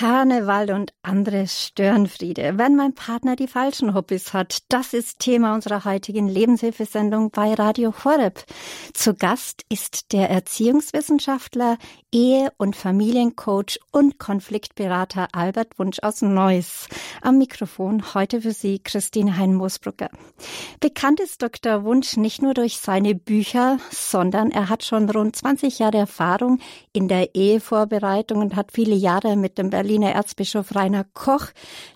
Karneval und andere Störenfriede. Wenn mein Partner die falschen Hobbys hat, das ist Thema unserer heutigen Lebenshilfesendung bei Radio Horeb. Zu Gast ist der Erziehungswissenschaftler, Ehe- und Familiencoach und Konfliktberater Albert Wunsch aus Neuss. Am Mikrofon heute für Sie Christine Hein-Moosbrucker. Bekannt ist Dr. Wunsch nicht nur durch seine Bücher, sondern er hat schon rund 20 Jahre Erfahrung in der Ehevorbereitung und hat viele Jahre mit dem Berliner Erzbischof Rainer Koch,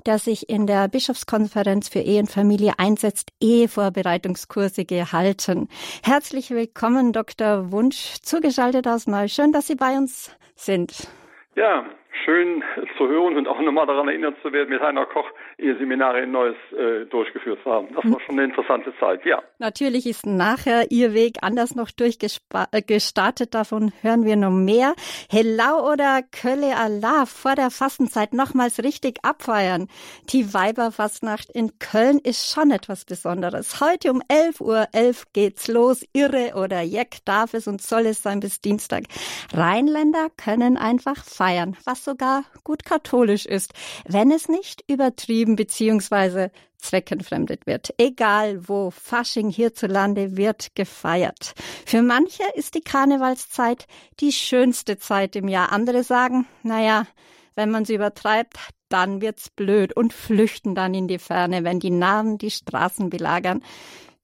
der sich in der Bischofskonferenz für Ehe und Familie einsetzt, Ehevorbereitungskurse gehalten. Herzlich willkommen, Dr. Wunsch, zugeschaltet aus Neu. Schön, dass Sie bei uns sind. Ja, schön zu hören und auch nochmal daran erinnert zu werden, mit Heiner Koch ihr Seminare in Neues äh, durchgeführt haben. Das war schon eine interessante Zeit, ja. Natürlich ist nachher Ihr Weg anders noch durchgestartet, äh, davon hören wir noch mehr. Hellau oder Kölle Allah vor der Fastenzeit nochmals richtig abfeiern. Die Weiberfastnacht in Köln ist schon etwas Besonderes. Heute um 11.11 Uhr 11 geht's los. Irre oder Jeck darf es und soll es sein bis Dienstag. Rheinländer können einfach feiern, was sogar gut katholisch ist, wenn es nicht übertrieben bzw. zweckentfremdet wird. Egal wo, Fasching hierzulande wird gefeiert. Für manche ist die Karnevalszeit die schönste Zeit im Jahr. Andere sagen, naja, wenn man sie übertreibt, dann wird's blöd und flüchten dann in die Ferne, wenn die Narren die Straßen belagern.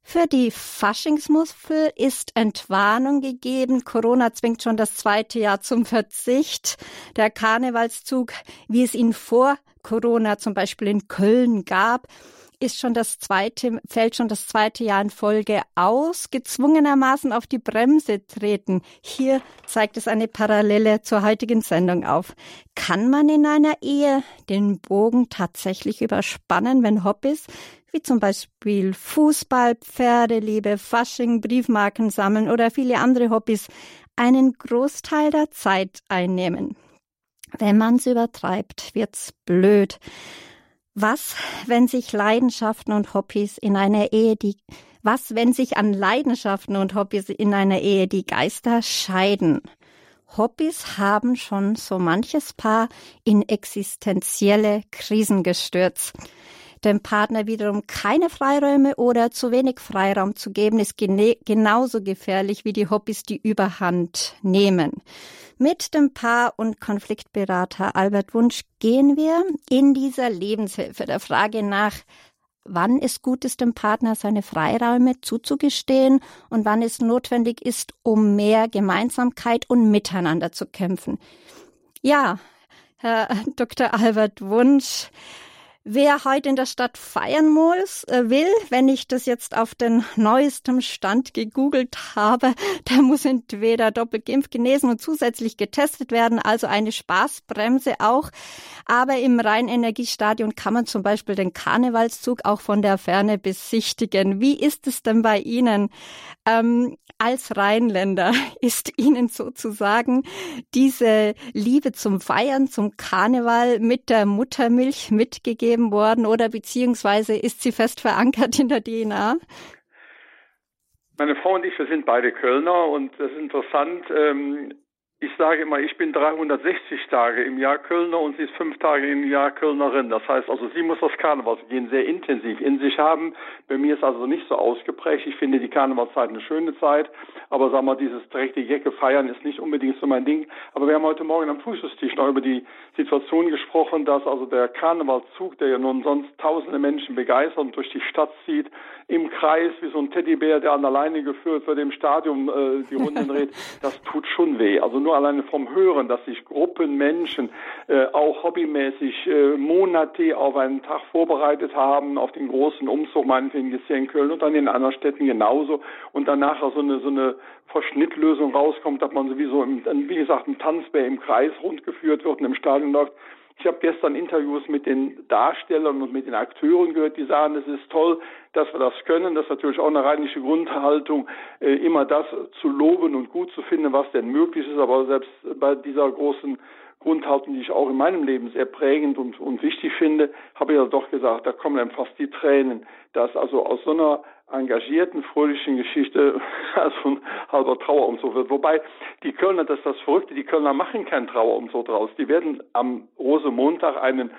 Für die Faschingsmuffel ist Entwarnung gegeben. Corona zwingt schon das zweite Jahr zum Verzicht. Der Karnevalszug, wie es ihn vor Corona zum Beispiel in Köln gab, ist schon das zweite, fällt schon das zweite Jahr in Folge aus, gezwungenermaßen auf die Bremse treten. Hier zeigt es eine Parallele zur heutigen Sendung auf. Kann man in einer Ehe den Bogen tatsächlich überspannen, wenn Hobbys wie zum Beispiel Fußball, Pferdeliebe, Fasching, Briefmarken sammeln oder viele andere Hobbys einen Großteil der Zeit einnehmen. Wenn man's übertreibt, wird's blöd. Was, wenn sich Leidenschaften und Hobbys in einer Ehe die was, wenn sich an Leidenschaften und Hobbys in einer Ehe die Geister scheiden? Hobbys haben schon so manches Paar in existenzielle Krisen gestürzt. Dem Partner wiederum keine Freiräume oder zu wenig Freiraum zu geben, ist genauso gefährlich wie die Hobbys, die überhand nehmen. Mit dem Paar- und Konfliktberater Albert Wunsch gehen wir in dieser Lebenshilfe der Frage nach, wann es gut ist, dem Partner seine Freiräume zuzugestehen und wann es notwendig ist, um mehr Gemeinsamkeit und Miteinander zu kämpfen. Ja, Herr Dr. Albert Wunsch, Wer heute in der Stadt feiern muss, äh, will, wenn ich das jetzt auf den neuesten Stand gegoogelt habe, der muss entweder doppelt geimpft, genesen und zusätzlich getestet werden, also eine Spaßbremse auch. Aber im Rheinenergiestadion kann man zum Beispiel den Karnevalszug auch von der Ferne besichtigen. Wie ist es denn bei Ihnen? Ähm, als Rheinländer ist Ihnen sozusagen diese Liebe zum Feiern, zum Karneval mit der Muttermilch mitgegeben worden oder beziehungsweise ist sie fest verankert in der DNA? Meine Frau und ich, wir sind beide Kölner und das ist interessant. Ähm, ich sage immer, ich bin 360 Tage im Jahr Kölner und sie ist fünf Tage im Jahr Kölnerin. Das heißt also, sie muss das Karnevalsgehen sehr intensiv in sich haben. Bei mir ist also nicht so ausgeprägt. Ich finde die Karnevalszeit eine schöne Zeit, aber sagen wir, dieses direkte Jecke feiern ist nicht unbedingt so mein Ding. Aber wir haben heute Morgen am Frühstückstisch noch über die Situation gesprochen, dass also der Karnevalszug, der ja nun sonst tausende Menschen begeistert und durch die Stadt zieht, im Kreis wie so ein Teddybär, der an der Leine geführt wird, im Stadion äh, die Runden dreht, das tut schon weh. Also nur alleine vom Hören, dass sich Gruppen Menschen äh, auch hobbymäßig äh, Monate auf einen Tag vorbereitet haben, auf den großen Umzug, meinetwegen jetzt hier in Köln und dann in anderen Städten genauso und danach so eine so eine Verschnittlösung rauskommt, dass man sowieso, im, wie gesagt, ein Tanzbär im Kreis rundgeführt wird und im Stadion läuft. Ich habe gestern Interviews mit den Darstellern und mit den Akteuren gehört, die sagen, es ist toll, dass wir das können. Das ist natürlich auch eine rheinische Grundhaltung, äh, immer das zu loben und gut zu finden, was denn möglich ist. Aber selbst bei dieser großen Grundhaltung, die ich auch in meinem Leben sehr prägend und, und wichtig finde, habe ich ja doch gesagt, da kommen dann fast die Tränen, dass also aus so einer engagierten, fröhlichen Geschichte also ein halber Trauerumzug wird. Wobei die Kölner, das ist das Verrückte, die Kölner machen keinen Trauerumzug draus. Die werden am Rosemontag einen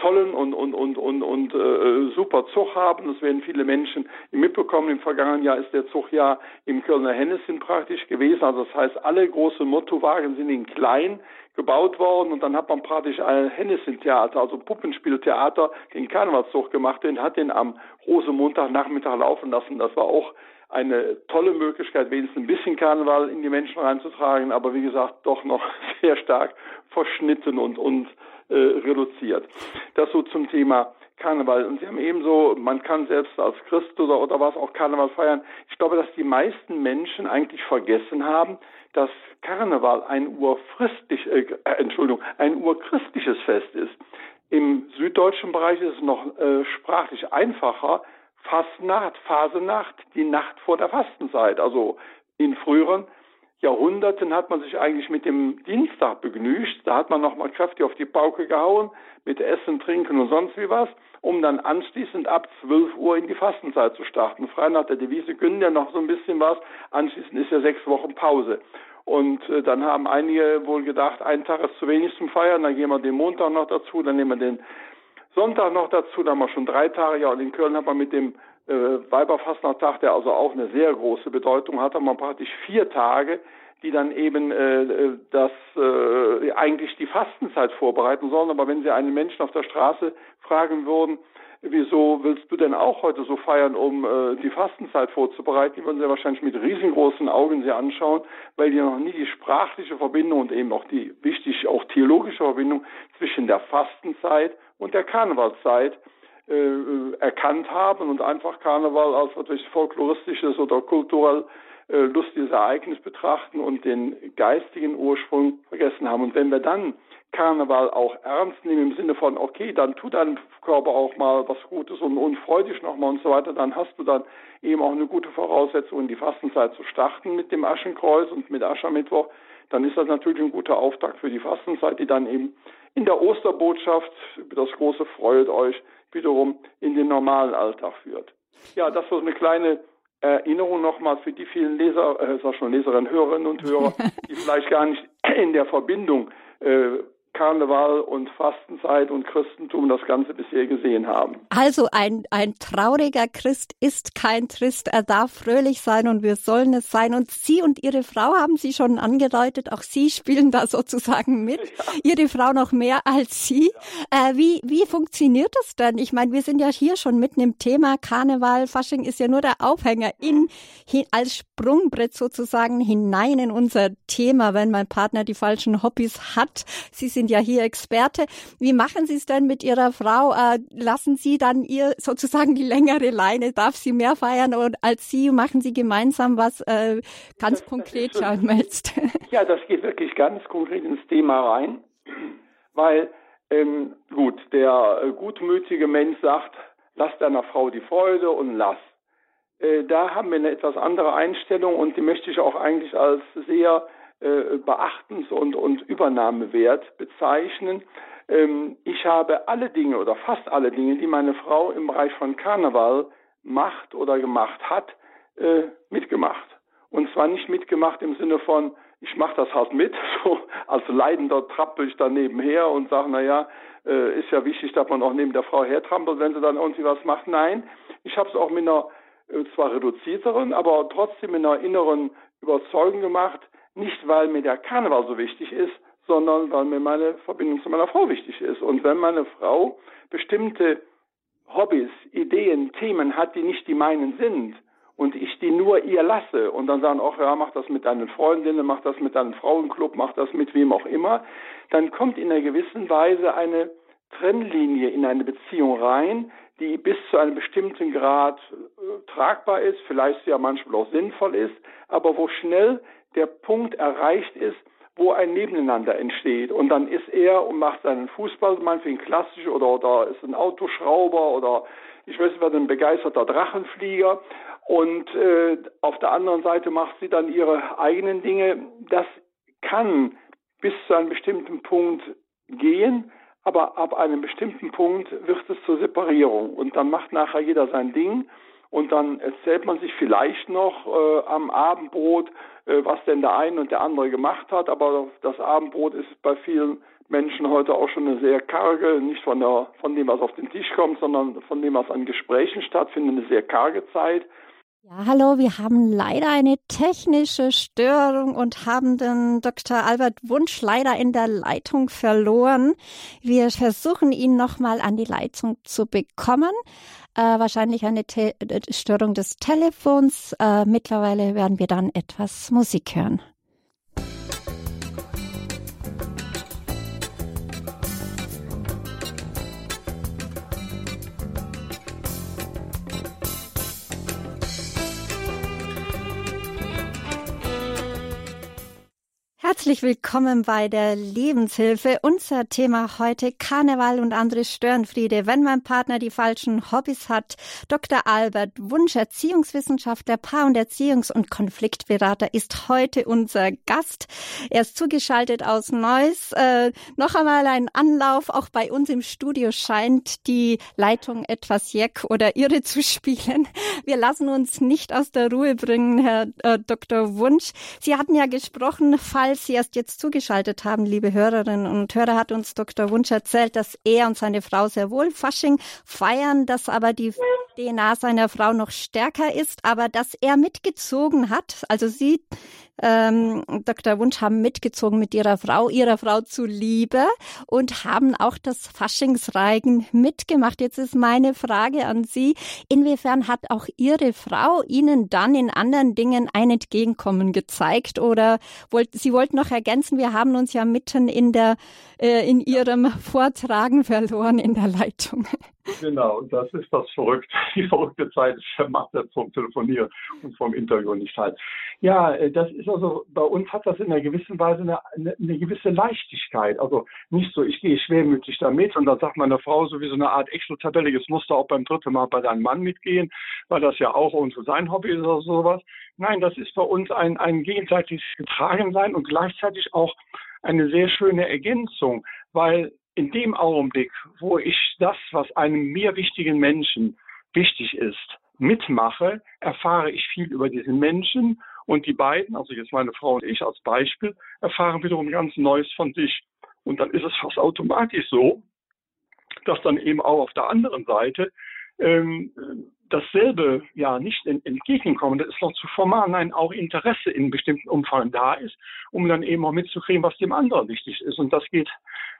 tollen und und und und und äh, super Zug haben. Das werden viele Menschen mitbekommen. Im vergangenen Jahr ist der Zug ja im Kölner Hennessin praktisch gewesen. Also das heißt, alle großen Mottowagen sind in klein gebaut worden und dann hat man praktisch ein Hennessin-Theater, also Puppenspieltheater, den Karnevalszug gemacht, den hat den am Rosenmontagnachmittag laufen lassen. Das war auch eine tolle Möglichkeit, wenigstens ein bisschen Karneval in die Menschen reinzutragen, aber wie gesagt, doch noch sehr stark verschnitten und, und äh, reduziert. Das so zum Thema Karneval. Und Sie haben ebenso, man kann selbst als Christ oder, oder was auch Karneval feiern. Ich glaube, dass die meisten Menschen eigentlich vergessen haben, dass Karneval ein urchristlich, äh, äh, Entschuldigung, ein urchristliches Fest ist. Im süddeutschen Bereich ist es noch äh, sprachlich einfacher. Fastnacht, Phasenacht, die Nacht vor der Fastenzeit. Also in früheren Jahrhunderten hat man sich eigentlich mit dem Dienstag begnügt. Da hat man nochmal kräftig auf die Pauke gehauen, mit Essen, Trinken und sonst wie was, um dann anschließend ab 12 Uhr in die Fastenzeit zu starten. Frei nach der Devise gönnen ja noch so ein bisschen was. Anschließend ist ja sechs Wochen Pause. Und äh, dann haben einige wohl gedacht, ein Tag ist zu wenig zum Feiern, dann gehen wir den Montag noch dazu, dann nehmen wir den Sonntag noch dazu, dann haben wir schon drei Tage. Ja, und in Köln hat man mit dem äh, Weiberfastnachttag, der also auch eine sehr große Bedeutung hat, hat man praktisch vier Tage, die dann eben äh, äh, das äh, eigentlich die Fastenzeit vorbereiten sollen. Aber wenn Sie einen Menschen auf der Straße fragen würden, wieso willst du denn auch heute so feiern, um äh, die Fastenzeit vorzubereiten? Die würden sie wahrscheinlich mit riesengroßen Augen sie anschauen, weil die noch nie die sprachliche Verbindung und eben auch die wichtig auch theologische Verbindung zwischen der Fastenzeit und der Karnevalszeit äh, erkannt haben und einfach Karneval als etwas folkloristisches oder kulturell äh, lustiges Ereignis betrachten und den geistigen Ursprung vergessen haben. Und wenn wir dann Karneval auch ernst nehmen im Sinne von, okay, dann tut deinem Körper auch mal was Gutes und, und freu dich nochmal und so weiter, dann hast du dann eben auch eine gute Voraussetzung, in die Fastenzeit zu starten mit dem Aschenkreuz und mit Aschermittwoch. Dann ist das natürlich ein guter Auftakt für die Fastenzeit, die dann eben in der Osterbotschaft das große Freut euch wiederum in den normalen Alltag führt. Ja, das war eine kleine Erinnerung nochmal für die vielen Leser, äh, sag schon Leserinnen, Hörerinnen und Hörer, die vielleicht gar nicht in der Verbindung äh, Karneval und Fastenzeit und Christentum das Ganze bisher gesehen haben. Also ein, ein trauriger Christ ist kein Christ. Er darf fröhlich sein und wir sollen es sein. Und Sie und Ihre Frau haben Sie schon angedeutet, auch Sie spielen da sozusagen mit. Ja. Ihre Frau noch mehr als Sie. Ja. Äh, wie, wie funktioniert das denn? Ich meine, wir sind ja hier schon mitten im Thema Karneval. Fasching ist ja nur der Aufhänger in, hin, als Sprungbrett sozusagen hinein in unser Thema, wenn mein Partner die falschen Hobbys hat. Sie sind ja hier Experte. Wie machen Sie es denn mit Ihrer Frau? Äh, lassen Sie dann ihr sozusagen die längere Leine? Darf sie mehr feiern als Sie? Machen Sie gemeinsam was äh, ganz konkret, Charles Melzt? Ja, das geht wirklich ganz konkret ins Thema rein, weil ähm, gut, der äh, gutmütige Mensch sagt, lass deiner Frau die Freude und lass. Äh, da haben wir eine etwas andere Einstellung und die möchte ich auch eigentlich als sehr äh, beachtens- und, und Übernahmewert bezeichnen. Ähm, ich habe alle Dinge oder fast alle Dinge, die meine Frau im Bereich von Karneval macht oder gemacht hat, äh, mitgemacht. Und zwar nicht mitgemacht im Sinne von, ich mache das halt mit, so als Leidender trappel ich dann nebenher und sage, naja, äh, ist ja wichtig, dass man auch neben der Frau hertrampelt, wenn sie dann irgendwie was macht. Nein, ich habe es auch mit einer äh, zwar reduzierteren, aber trotzdem mit einer inneren Überzeugung gemacht, nicht, weil mir der Karneval so wichtig ist, sondern weil mir meine Verbindung zu meiner Frau wichtig ist. Und wenn meine Frau bestimmte Hobbys, Ideen, Themen hat, die nicht die meinen sind, und ich die nur ihr lasse und dann sagen, ach ja, mach das mit deinen Freundinnen, mach das mit deinem Frauenclub, mach das mit wem auch immer, dann kommt in einer gewissen Weise eine Trennlinie in eine Beziehung rein, die bis zu einem bestimmten Grad äh, tragbar ist, vielleicht ja manchmal auch sinnvoll ist, aber wo schnell der Punkt erreicht ist, wo ein Nebeneinander entsteht. Und dann ist er und macht seinen Fußball, meinetwegen klassisch, oder, oder ist ein Autoschrauber oder ich weiß nicht, ein begeisterter Drachenflieger. Und äh, auf der anderen Seite macht sie dann ihre eigenen Dinge. Das kann bis zu einem bestimmten Punkt gehen, aber ab einem bestimmten Punkt wird es zur Separierung. Und dann macht nachher jeder sein Ding und dann erzählt man sich vielleicht noch äh, am Abendbrot, äh, was denn der eine und der andere gemacht hat, aber das Abendbrot ist bei vielen Menschen heute auch schon eine sehr karge, nicht von, der, von dem, was auf den Tisch kommt, sondern von dem, was an Gesprächen stattfindet, eine sehr karge Zeit. Ja, hallo, wir haben leider eine technische Störung und haben den Dr. Albert Wunsch leider in der Leitung verloren. Wir versuchen ihn nochmal an die Leitung zu bekommen. Äh, wahrscheinlich eine Te Störung des Telefons. Äh, mittlerweile werden wir dann etwas Musik hören. Herzlich willkommen bei der Lebenshilfe. Unser Thema heute Karneval und andere Störenfriede. Wenn mein Partner die falschen Hobbys hat. Dr. Albert Wunsch, Erziehungswissenschaftler, Paar- und Erziehungs- und Konfliktberater, ist heute unser Gast. Er ist zugeschaltet aus Neuss. Äh, noch einmal ein Anlauf. Auch bei uns im Studio scheint die Leitung etwas jeck oder irre zu spielen. Wir lassen uns nicht aus der Ruhe bringen, Herr äh, Dr. Wunsch. Sie hatten ja gesprochen, falls Sie erst jetzt zugeschaltet haben, liebe Hörerinnen und Hörer, hat uns Dr. Wunsch erzählt, dass er und seine Frau sehr wohl Fasching feiern, dass aber die DNA seiner Frau noch stärker ist, aber dass er mitgezogen hat. Also Sie ähm, Dr. Wunsch haben mitgezogen mit ihrer Frau, ihrer Frau zuliebe und haben auch das Faschingsreigen mitgemacht. Jetzt ist meine Frage an Sie, inwiefern hat auch Ihre Frau Ihnen dann in anderen Dingen ein Entgegenkommen gezeigt oder wollt, Sie wollten noch ergänzen, wir haben uns ja mitten in der, äh, in Ihrem Vortragen verloren in der Leitung. Genau, das ist das Verrückte, die verrückte Zeit. Ich mache das vom Telefonieren und vom Interview nicht halt. Ja, äh, das ist also, bei uns hat das in einer gewissen Weise eine, eine, eine gewisse Leichtigkeit. Also nicht so, ich gehe schwermütig damit und dann sagt meine Frau so wie so eine Art Excel-Tabelle, jetzt auch beim dritten Mal bei deinem Mann mitgehen, weil das ja auch unsere sein Hobby ist oder sowas. Nein, das ist bei uns ein, ein gegenseitiges Getragensein und gleichzeitig auch eine sehr schöne Ergänzung, weil in dem Augenblick, wo ich das, was einem mir wichtigen Menschen wichtig ist, mitmache, erfahre ich viel über diesen Menschen und die beiden, also jetzt meine Frau und ich als Beispiel, erfahren wiederum ganz Neues von sich. Und dann ist es fast automatisch so, dass dann eben auch auf der anderen Seite ähm, dasselbe ja nicht entgegenkommen, das ist noch zu formal, nein, auch Interesse in bestimmten Umfang da ist, um dann eben auch mitzukriegen, was dem anderen wichtig ist. Und das geht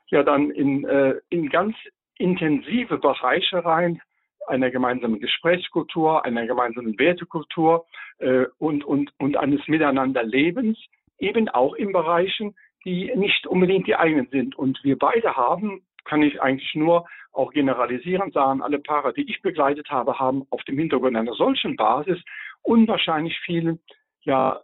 ja dann in, äh, in ganz intensive Bereiche rein, einer gemeinsamen Gesprächskultur, einer gemeinsamen Wertekultur äh, und, und, und eines Miteinanderlebens, eben auch in Bereichen, die nicht unbedingt die eigenen sind. Und wir beide haben, kann ich eigentlich nur auch generalisierend sagen, alle Paare, die ich begleitet habe, haben auf dem Hintergrund einer solchen Basis unwahrscheinlich viel, ja,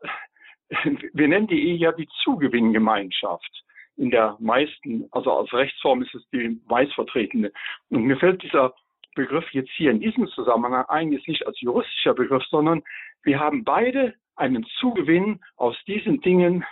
wir nennen die Ehe ja die Zugewinngemeinschaft in der meisten, also als Rechtsform ist es die meistvertretene. Und mir fällt dieser Begriff jetzt hier in diesem Zusammenhang eigentlich nicht als juristischer Begriff, sondern wir haben beide einen Zugewinn aus diesen Dingen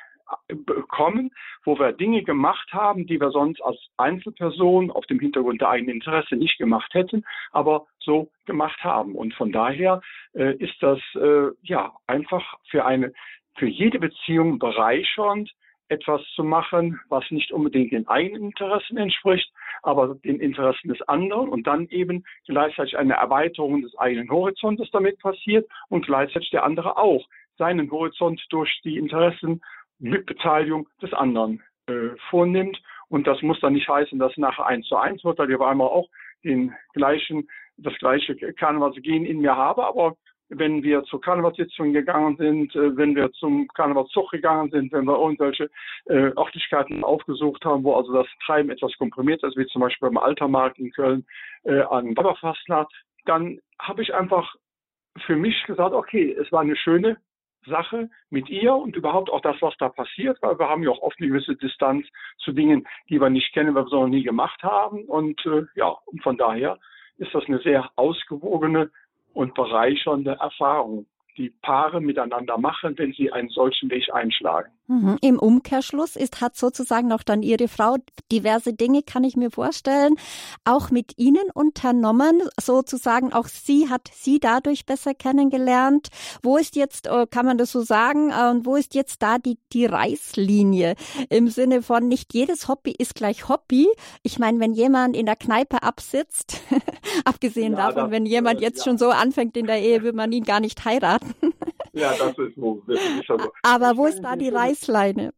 bekommen, wo wir Dinge gemacht haben, die wir sonst als Einzelperson auf dem Hintergrund der eigenen Interesse nicht gemacht hätten, aber so gemacht haben. Und von daher äh, ist das äh, ja einfach für eine für jede Beziehung bereichernd, etwas zu machen, was nicht unbedingt den eigenen Interessen entspricht, aber den Interessen des anderen und dann eben gleichzeitig eine Erweiterung des eigenen Horizontes damit passiert und gleichzeitig der andere auch seinen Horizont durch die Interessen mit Beteiligung des anderen äh, vornimmt. Und das muss dann nicht heißen, dass nachher eins zu eins wird, weil ich auf einmal auch den gleichen, das gleiche Karnevalsgehen in mir habe, aber wenn wir zur Karnevalssitzung gegangen sind, äh, wenn wir zum Karnevalszug gegangen sind, wenn wir irgendwelche äh, Örtlichkeiten aufgesucht haben, wo also das Treiben etwas komprimiert ist, wie zum Beispiel beim Altermarkt in Köln äh, an Bauerfastnacht, dann habe ich einfach für mich gesagt, okay, es war eine schöne Sache mit ihr und überhaupt auch das, was da passiert, weil wir haben ja auch oft eine gewisse Distanz zu Dingen, die wir nicht kennen, weil wir es noch nie gemacht haben. Und äh, ja, und von daher ist das eine sehr ausgewogene und bereichernde Erfahrung, die Paare miteinander machen, wenn sie einen solchen Weg einschlagen. Mhm. Im Umkehrschluss ist, hat sozusagen auch dann Ihre Frau diverse Dinge, kann ich mir vorstellen, auch mit Ihnen unternommen. Sozusagen auch sie hat Sie dadurch besser kennengelernt. Wo ist jetzt, äh, kann man das so sagen, äh, und wo ist jetzt da die, die Reißlinie? Im Sinne von nicht jedes Hobby ist gleich Hobby. Ich meine, wenn jemand in der Kneipe absitzt, abgesehen ja, davon, wenn jemand äh, jetzt ja. schon so anfängt in der Ehe, würde man ihn gar nicht heiraten. Ja, das ist so. so. Aber wo ist da die Reißleine?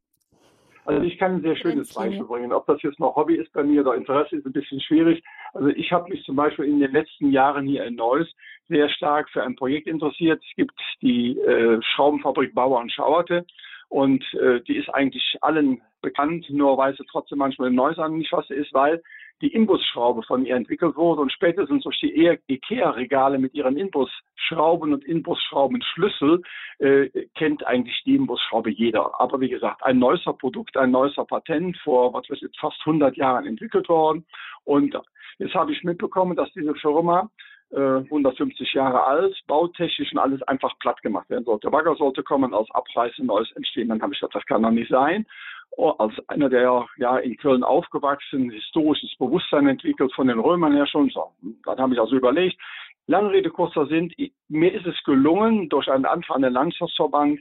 Also ich kann ein sehr schönes Beispiel bringen. Ob das jetzt noch Hobby ist bei mir oder Interesse, ist ein bisschen schwierig. Also ich habe mich zum Beispiel in den letzten Jahren hier in Neuss sehr stark für ein Projekt interessiert. Es gibt die äh, Schraubenfabrik Bauer und Schauerte und äh, die ist eigentlich allen bekannt, nur weiß sie trotzdem manchmal in Neuss an nicht, was sie ist, weil die Imbusschraube von ihr entwickelt wurde und spätestens durch die IKEA-Regale mit ihren Imbusschrauben und Imbusschraubenschlüssel äh, kennt eigentlich die Imbusschraube jeder. Aber wie gesagt, ein neuer Produkt, ein neuer Patent vor, was weiß ich, fast 100 Jahren entwickelt worden. Und jetzt habe ich mitbekommen, dass diese Firma 150 äh, Jahre alt, bautechnisch und alles einfach platt gemacht werden sollte. Bagger sollte kommen, aus Abreißen Neues entstehen. Dann habe ich gesagt, das kann doch nicht sein. Oh, als einer, der ja in Köln aufgewachsen, historisches Bewusstsein entwickelt von den Römern her schon. So, dann habe ich also überlegt, lange Rede, kurzer Sinn, mir ist es gelungen, durch einen Antrag an den Landschaftsverband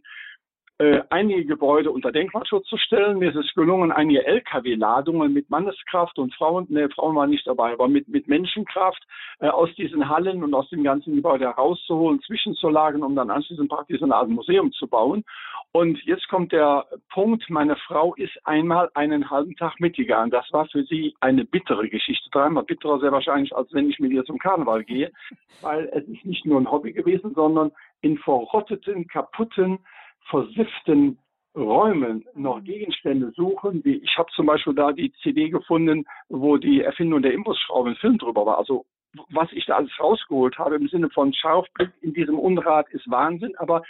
äh, einige Gebäude unter Denkmalschutz zu stellen. Mir ist es gelungen, einige Lkw-Ladungen mit Manneskraft und Frauen, ne, Frauen waren nicht dabei, aber mit, mit Menschenkraft äh, aus diesen Hallen und aus dem ganzen Gebäude herauszuholen, zwischenzulagern, um dann anschließend praktisch eine Art Museum zu bauen. Und jetzt kommt der Punkt, meine Frau ist einmal einen halben Tag mitgegangen. Das war für sie eine bittere Geschichte, dreimal bitterer sehr wahrscheinlich, als wenn ich mit ihr zum Karneval gehe, weil es ist nicht nur ein Hobby gewesen, sondern in verrotteten, kaputten, versifften Räumen noch Gegenstände suchen. Wie ich habe zum Beispiel da die CD gefunden, wo die Erfindung der Imbusschraube ein Film drüber war. Also was ich da alles rausgeholt habe im Sinne von Scharfblick in diesem Unrat ist Wahnsinn. Aber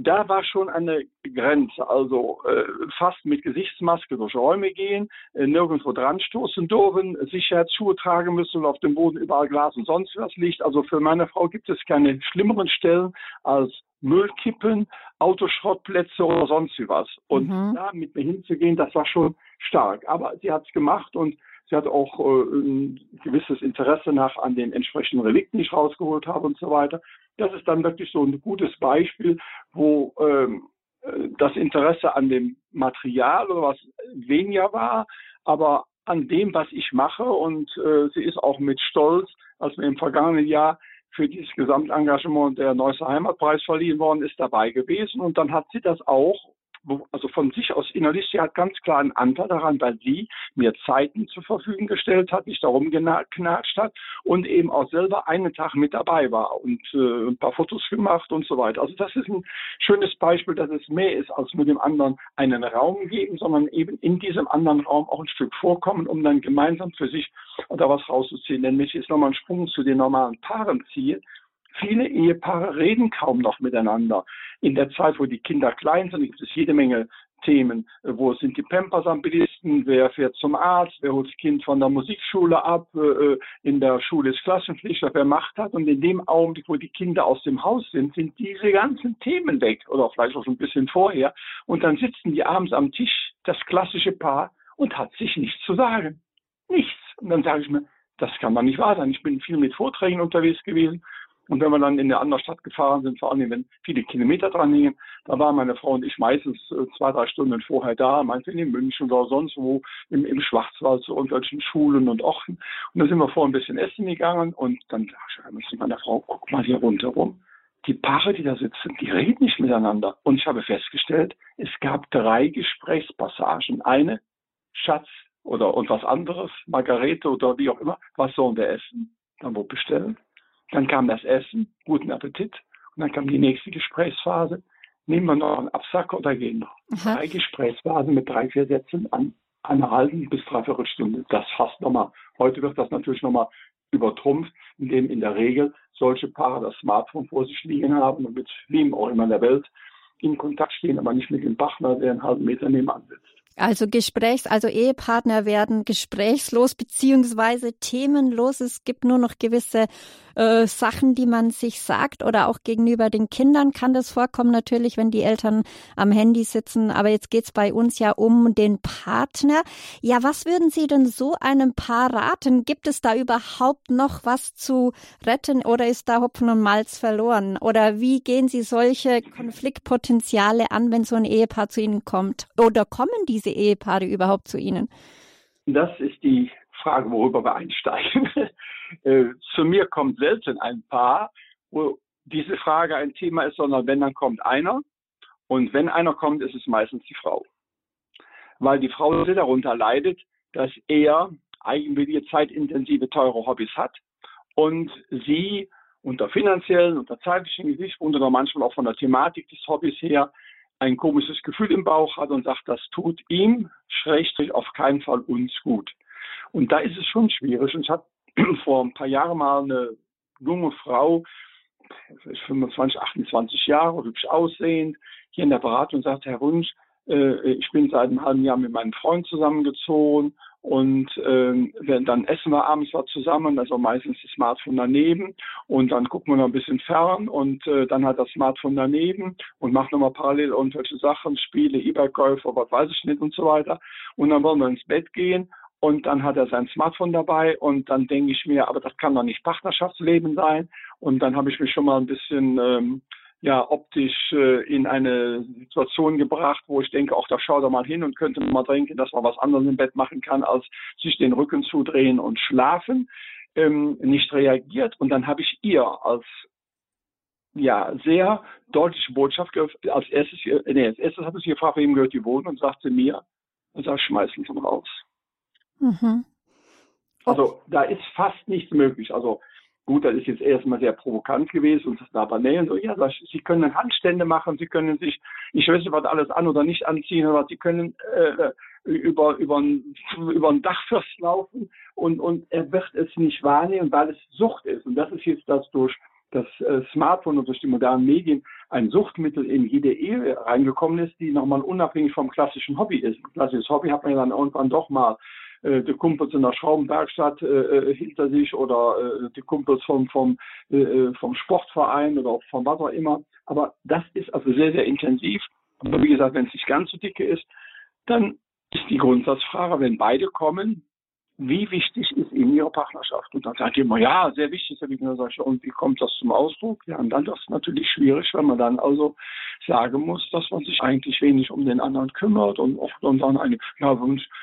da war schon eine Grenze. Also äh, fast mit Gesichtsmaske durch Räume gehen, äh, nirgendwo dran stoßen dürfen, Sicherheitsschuhe tragen müssen und auf dem Boden überall Glas und sonst was liegt. Also für meine Frau gibt es keine schlimmeren Stellen als Müllkippen, Autoschrottplätze oder sonst was. Und mhm. da mit mir hinzugehen, das war schon stark. Aber sie hat es gemacht und sie hat auch äh, ein gewisses Interesse nach an den entsprechenden Relikten, die ich rausgeholt habe und so weiter. Das ist dann wirklich so ein gutes Beispiel, wo ähm, äh, das Interesse an dem Material oder was weniger war, aber an dem, was ich mache. Und äh, sie ist auch mit Stolz, als wir im vergangenen Jahr für dieses Gesamtengagement der Neusser Heimatpreis verliehen worden ist, dabei gewesen. Und dann hat sie das auch also von sich aus innerlich, sie hat ganz klar einen Anteil daran, weil sie mir Zeiten zur Verfügung gestellt hat, nicht darum geknatscht hat und eben auch selber einen Tag mit dabei war und äh, ein paar Fotos gemacht und so weiter. Also das ist ein schönes Beispiel, dass es mehr ist, als nur dem anderen einen Raum geben, sondern eben in diesem anderen Raum auch ein Stück vorkommen, um dann gemeinsam für sich da was rauszuziehen. Denn wenn ich jetzt nochmal einen Sprung zu den normalen Paaren ziehe, Viele Ehepaare reden kaum noch miteinander. In der Zeit, wo die Kinder klein sind, gibt es jede Menge Themen. Wo sind die Pampers am billigsten? Wer fährt zum Arzt? Wer holt das Kind von der Musikschule ab? Äh, in der Schule ist Klassenpflicht, wer Macht hat. Und in dem Augenblick, wo die Kinder aus dem Haus sind, sind diese ganzen Themen weg. Oder vielleicht auch schon ein bisschen vorher. Und dann sitzen die abends am Tisch, das klassische Paar, und hat sich nichts zu sagen. Nichts. Und dann sage ich mir, das kann doch nicht wahr sein. Ich bin viel mit Vorträgen unterwegs gewesen und wenn wir dann in eine andere Stadt gefahren sind, vor allem wenn viele Kilometer dran hingen, da waren meine Frau und ich meistens äh, zwei, drei Stunden vorher da, meinetwegen in München oder sonst wo, im, im Schwarzwald zu irgendwelchen Schulen und Orten. Und da sind wir vor ein bisschen essen gegangen und dann dachte ich zu meiner Frau, guck mal hier rundherum. Die Paare, die da sitzen, die reden nicht miteinander. Und ich habe festgestellt, es gab drei Gesprächspassagen. Eine, Schatz oder und was anderes, Margarete oder wie auch immer, was sollen wir essen? Dann wo bestellen? Dann kam das Essen, guten Appetit. Und dann kam die nächste Gesprächsphase. Nehmen wir noch einen Absacker oder gehen noch? Aha. Drei Gesprächsphasen mit drei, vier Sätzen an einer halben bis dreiviertel Stunde. Das fast nochmal. Heute wird das natürlich nochmal übertrumpft, indem in der Regel solche Paare das Smartphone vor sich liegen haben und mit wem auch immer in der Welt in Kontakt stehen, aber nicht mit dem Partner, der einen halben Meter nebenan sitzt. Also Gesprächs, also Ehepartner werden gesprächslos beziehungsweise themenlos. Es gibt nur noch gewisse äh, Sachen, die man sich sagt oder auch gegenüber den Kindern kann das vorkommen natürlich, wenn die Eltern am Handy sitzen. Aber jetzt geht's bei uns ja um den Partner. Ja, was würden Sie denn so einem Paar raten? Gibt es da überhaupt noch was zu retten oder ist da Hopfen und Malz verloren? Oder wie gehen Sie solche Konfliktpotenziale an, wenn so ein Ehepaar zu Ihnen kommt? Oder kommen diese Ehepaare überhaupt zu Ihnen? Das ist die Frage, worüber wir einsteigen. Äh, zu mir kommt selten ein Paar, wo diese Frage ein Thema ist, sondern wenn, dann kommt einer. Und wenn einer kommt, ist es meistens die Frau. Weil die Frau darunter leidet, dass er eigenwillige, zeitintensive, teure Hobbys hat und sie unter finanziellen, unter zeitlichen Gesichtspunkten oder manchmal auch von der Thematik des Hobbys her ein komisches Gefühl im Bauch hat und sagt, das tut ihm, schrägstrich auf keinen Fall uns gut. Und da ist es schon schwierig. Und ich hatte vor ein paar Jahren mal eine junge Frau, 25, 28 Jahre, hübsch aussehend, hier in der Beratung sagte, Herr Wunsch, äh, ich bin seit einem halben Jahr mit meinem Freund zusammengezogen und ähm, dann essen wir abends was zusammen, also meistens das Smartphone daneben und dann gucken wir noch ein bisschen fern und äh, dann hat das Smartphone daneben und macht nochmal parallel irgendwelche Sachen, Spiele, E-Bike-Käufe, was weiß ich nicht und so weiter und dann wollen wir ins Bett gehen und dann hat er sein Smartphone dabei und dann denke ich mir, aber das kann doch nicht Partnerschaftsleben sein. Und dann habe ich mich schon mal ein bisschen ähm, ja optisch äh, in eine Situation gebracht, wo ich denke, auch da schau doch mal hin und könnte mal denken, dass man was anderes im Bett machen kann, als sich den Rücken zudrehen und schlafen. Ähm, nicht reagiert und dann habe ich ihr als ja, sehr deutliche Botschaft als erstes, äh, nee, als erstes habe ich sie gefragt, wem gehört die Wohnung und sagte mir, und sag, schmeißen Sie raus. Mhm. Also da ist fast nichts möglich. Also gut, das ist jetzt erstmal sehr provokant gewesen und das da banal. So, ja, Sie können Handstände machen, Sie können sich, ich weiß nicht, was alles an oder nicht anziehen, aber Sie können äh, über, über, ein, über ein Dachfirst laufen und, und er wird es nicht wahrnehmen, weil es Sucht ist. Und das ist jetzt das durch das äh, Smartphone und durch die modernen Medien ein Suchtmittel in jede Ehe reingekommen ist, die nochmal unabhängig vom klassischen Hobby ist. Ein klassisches Hobby hat man ja dann irgendwann doch mal äh, die Kumpels in der Schraubenwerkstatt äh, äh, hinter sich oder äh, die Kumpels vom, vom, äh, äh, vom Sportverein oder von was auch immer. Aber das ist also sehr, sehr intensiv. Aber wie gesagt, wenn es nicht ganz so dicke ist, dann ist die Grundsatzfrage, wenn beide kommen, wie wichtig ist in ihrer Partnerschaft? Und dann sagt jemand, ja, sehr wichtig. Und wie kommt das zum Ausdruck? Ja, und dann ist es natürlich schwierig, wenn man dann also sagen muss, dass man sich eigentlich wenig um den anderen kümmert und oft und dann eine, ja,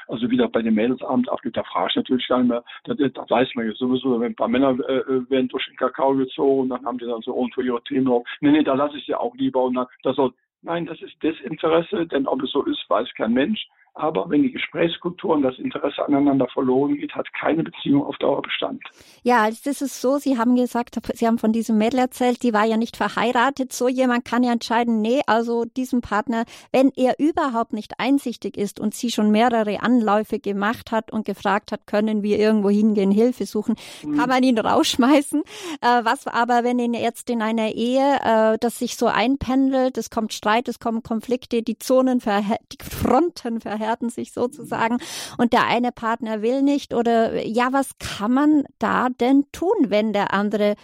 also wieder bei dem Mädelsabend abgeht, da frage ich natürlich dann mehr, das, das weiß man ja sowieso, wenn ein paar Männer äh, werden durch den Kakao gezogen, dann haben die dann so irgendwo ihre Themen drauf. Nee, nee, da lasse ich sie auch lieber und dann, das soll, nein, das ist Desinteresse, denn ob es so ist, weiß kein Mensch. Aber wenn die Gesprächskultur und das Interesse aneinander verloren geht, hat keine Beziehung auf Dauer Bestand. Ja, das ist so, Sie haben gesagt, Sie haben von diesem Mädel erzählt, die war ja nicht verheiratet. So jemand kann ja entscheiden, nee, also diesem Partner, wenn er überhaupt nicht einsichtig ist und sie schon mehrere Anläufe gemacht hat und gefragt hat, können wir irgendwo hingehen, Hilfe suchen, mhm. kann man ihn rausschmeißen. Äh, was aber, wenn ihn jetzt in einer Ehe, äh, das sich so einpendelt, es kommt Streit, es kommen Konflikte, die Zonen, die Fronten verhärten, verhärten sich sozusagen und der eine Partner will nicht oder ja, was kann man da denn tun, wenn der andere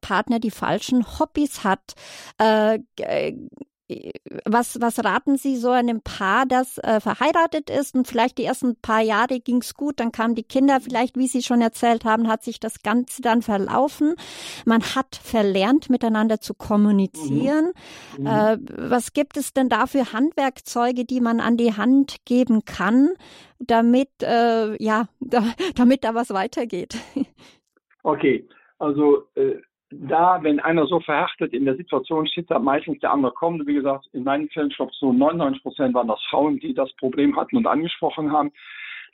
Partner die falschen Hobbys hat? Äh, was, was raten Sie so einem Paar, das äh, verheiratet ist und vielleicht die ersten paar Jahre ging's gut, dann kamen die Kinder, vielleicht, wie Sie schon erzählt haben, hat sich das Ganze dann verlaufen. Man hat verlernt, miteinander zu kommunizieren. Mhm. Mhm. Äh, was gibt es denn da für Handwerkzeuge, die man an die Hand geben kann, damit, äh, ja, da, damit da was weitergeht? Okay, also äh, da, wenn einer so verhärtet in der Situation steht, da meistens der andere kommt. Wie gesagt, in meinen Fällen, ich glaube, so 99 Prozent waren das Frauen, die das Problem hatten und angesprochen haben.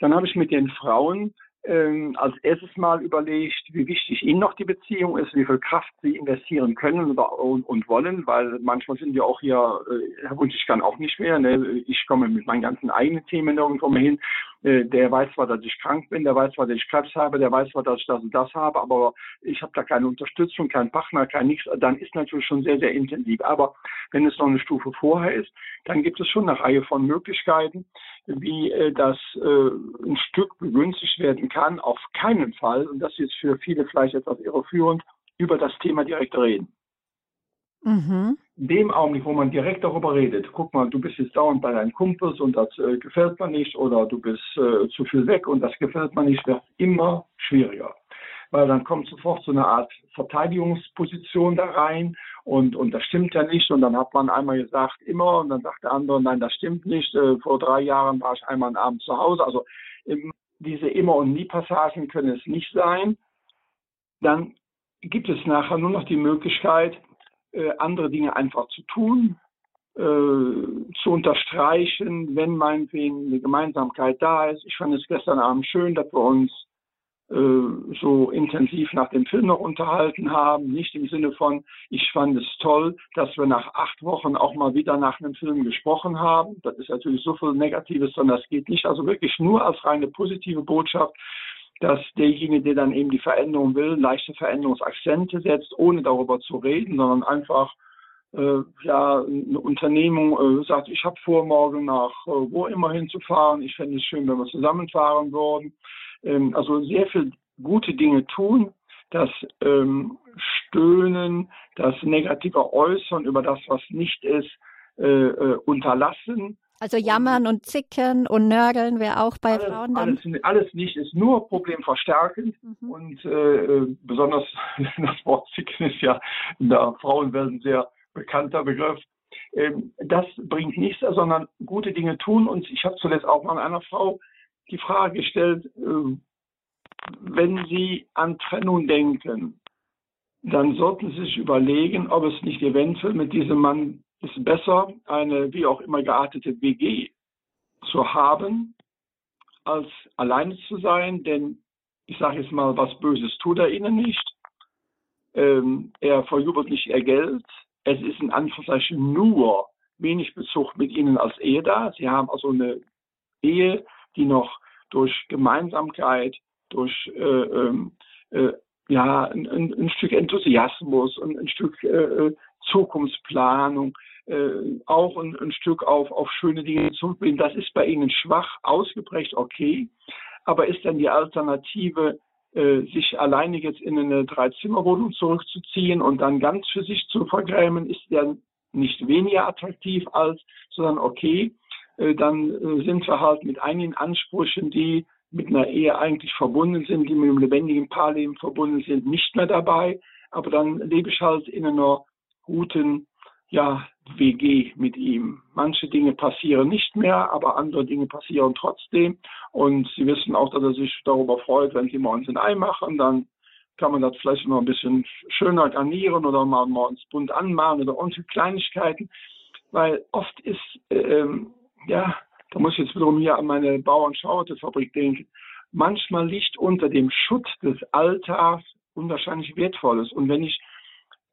Dann habe ich mit den Frauen ähm, als erstes Mal überlegt, wie wichtig ihnen noch die Beziehung ist, wie viel Kraft sie investieren können und, und wollen, weil manchmal sind wir auch hier, äh, Wunsch, ich kann auch nicht mehr, ne? ich komme mit meinen ganzen eigenen Themen irgendwo mehr hin. Äh, der weiß zwar, dass ich krank bin, der weiß zwar, dass ich Krebs habe, der weiß zwar, dass ich das und das habe, aber ich habe da keine Unterstützung, keinen Partner, kein nichts, dann ist natürlich schon sehr, sehr intensiv. Aber wenn es noch eine Stufe vorher ist, dann gibt es schon eine Reihe von Möglichkeiten. wie äh, das äh, ein Stück begünstigt werden kann, auf keinen Fall, und das ist für viele vielleicht etwas irreführend, über das Thema direkt reden. Mhm. Dem Augenblick, wo man direkt darüber redet, guck mal, du bist jetzt dauernd bei deinen Kumpels und das äh, gefällt mir nicht oder du bist äh, zu viel weg und das gefällt mir nicht, wird immer schwieriger. Weil dann kommt sofort so eine Art Verteidigungsposition da rein und, und das stimmt ja nicht. Und dann hat man einmal gesagt, immer, und dann sagt der andere, nein, das stimmt nicht. Äh, vor drei Jahren war ich einmal einen Abend zu Hause. Also im, diese Immer- und Nie-Passagen können es nicht sein. Dann gibt es nachher nur noch die Möglichkeit, äh, andere Dinge einfach zu tun, äh, zu unterstreichen, wenn meinetwegen eine Gemeinsamkeit da ist. Ich fand es gestern Abend schön, dass wir uns äh, so intensiv nach dem Film noch unterhalten haben. Nicht im Sinne von, ich fand es toll, dass wir nach acht Wochen auch mal wieder nach einem Film gesprochen haben. Das ist natürlich so viel Negatives, sondern das geht nicht. Also wirklich nur als reine positive Botschaft, dass derjenige, der dann eben die Veränderung will, leichte Veränderungsakzente setzt, ohne darüber zu reden, sondern einfach äh, ja, eine Unternehmung äh, sagt, ich habe vor, morgen nach äh, wo immer hinzufahren. Ich fände es schön, wenn wir zusammenfahren würden. Ähm, also sehr viel gute Dinge tun, das ähm, Stöhnen, das negative Äußern über das, was nicht ist, äh, äh, unterlassen. Also jammern und zicken und nörgeln wäre auch bei alles, Frauen dann? Alles, alles nicht, ist nur problemverstärkend mhm. und äh, äh besonders das Wort zicken ist ja in der Frauenwelt ein sehr bekannter Begriff. Ähm, das bringt nichts, sondern gute Dinge tun und ich habe zuletzt auch mal einer Frau die Frage gestellt, äh, wenn Sie an Trennung denken, dann sollten Sie sich überlegen, ob es nicht eventuell mit diesem Mann ist besser, eine wie auch immer geartete WG zu haben, als alleine zu sein, denn ich sage jetzt mal, was Böses tut er Ihnen nicht. Ähm, er verjubelt nicht Ihr Geld. Es ist in Anführungszeichen nur wenig Bezug mit Ihnen als Ehe da. Sie haben also eine Ehe, die noch durch Gemeinsamkeit, durch äh, ähm, äh, ja, ein, ein, Stück Enthusiasmus und ein Stück äh, äh, Zukunftsplanung, äh, auch ein, ein, Stück auf, auf schöne Dinge zurückbringen. Das ist bei Ihnen schwach ausgeprägt, okay. Aber ist dann die Alternative, äh, sich alleine jetzt in eine Dreizimmerwohnung zurückzuziehen und dann ganz für sich zu vergrämen, ist dann nicht weniger attraktiv als, sondern okay, äh, dann äh, sind wir halt mit einigen Ansprüchen, die mit einer Ehe eigentlich verbunden sind, die mit einem lebendigen Paarleben verbunden sind, nicht mehr dabei. Aber dann lebe ich halt in einer guten ja, WG mit ihm. Manche Dinge passieren nicht mehr, aber andere Dinge passieren trotzdem. Und Sie wissen auch, dass er sich darüber freut, wenn Sie morgens ein Ei machen, dann kann man das vielleicht noch ein bisschen schöner garnieren oder mal morgens bunt anmalen oder unsere Kleinigkeiten. Weil oft ist ähm, ja, da muss ich jetzt wiederum hier an meine Bauernschauerfabrik denken. Manchmal liegt unter dem Schutt des Alltags unwahrscheinlich Wertvolles. Und wenn ich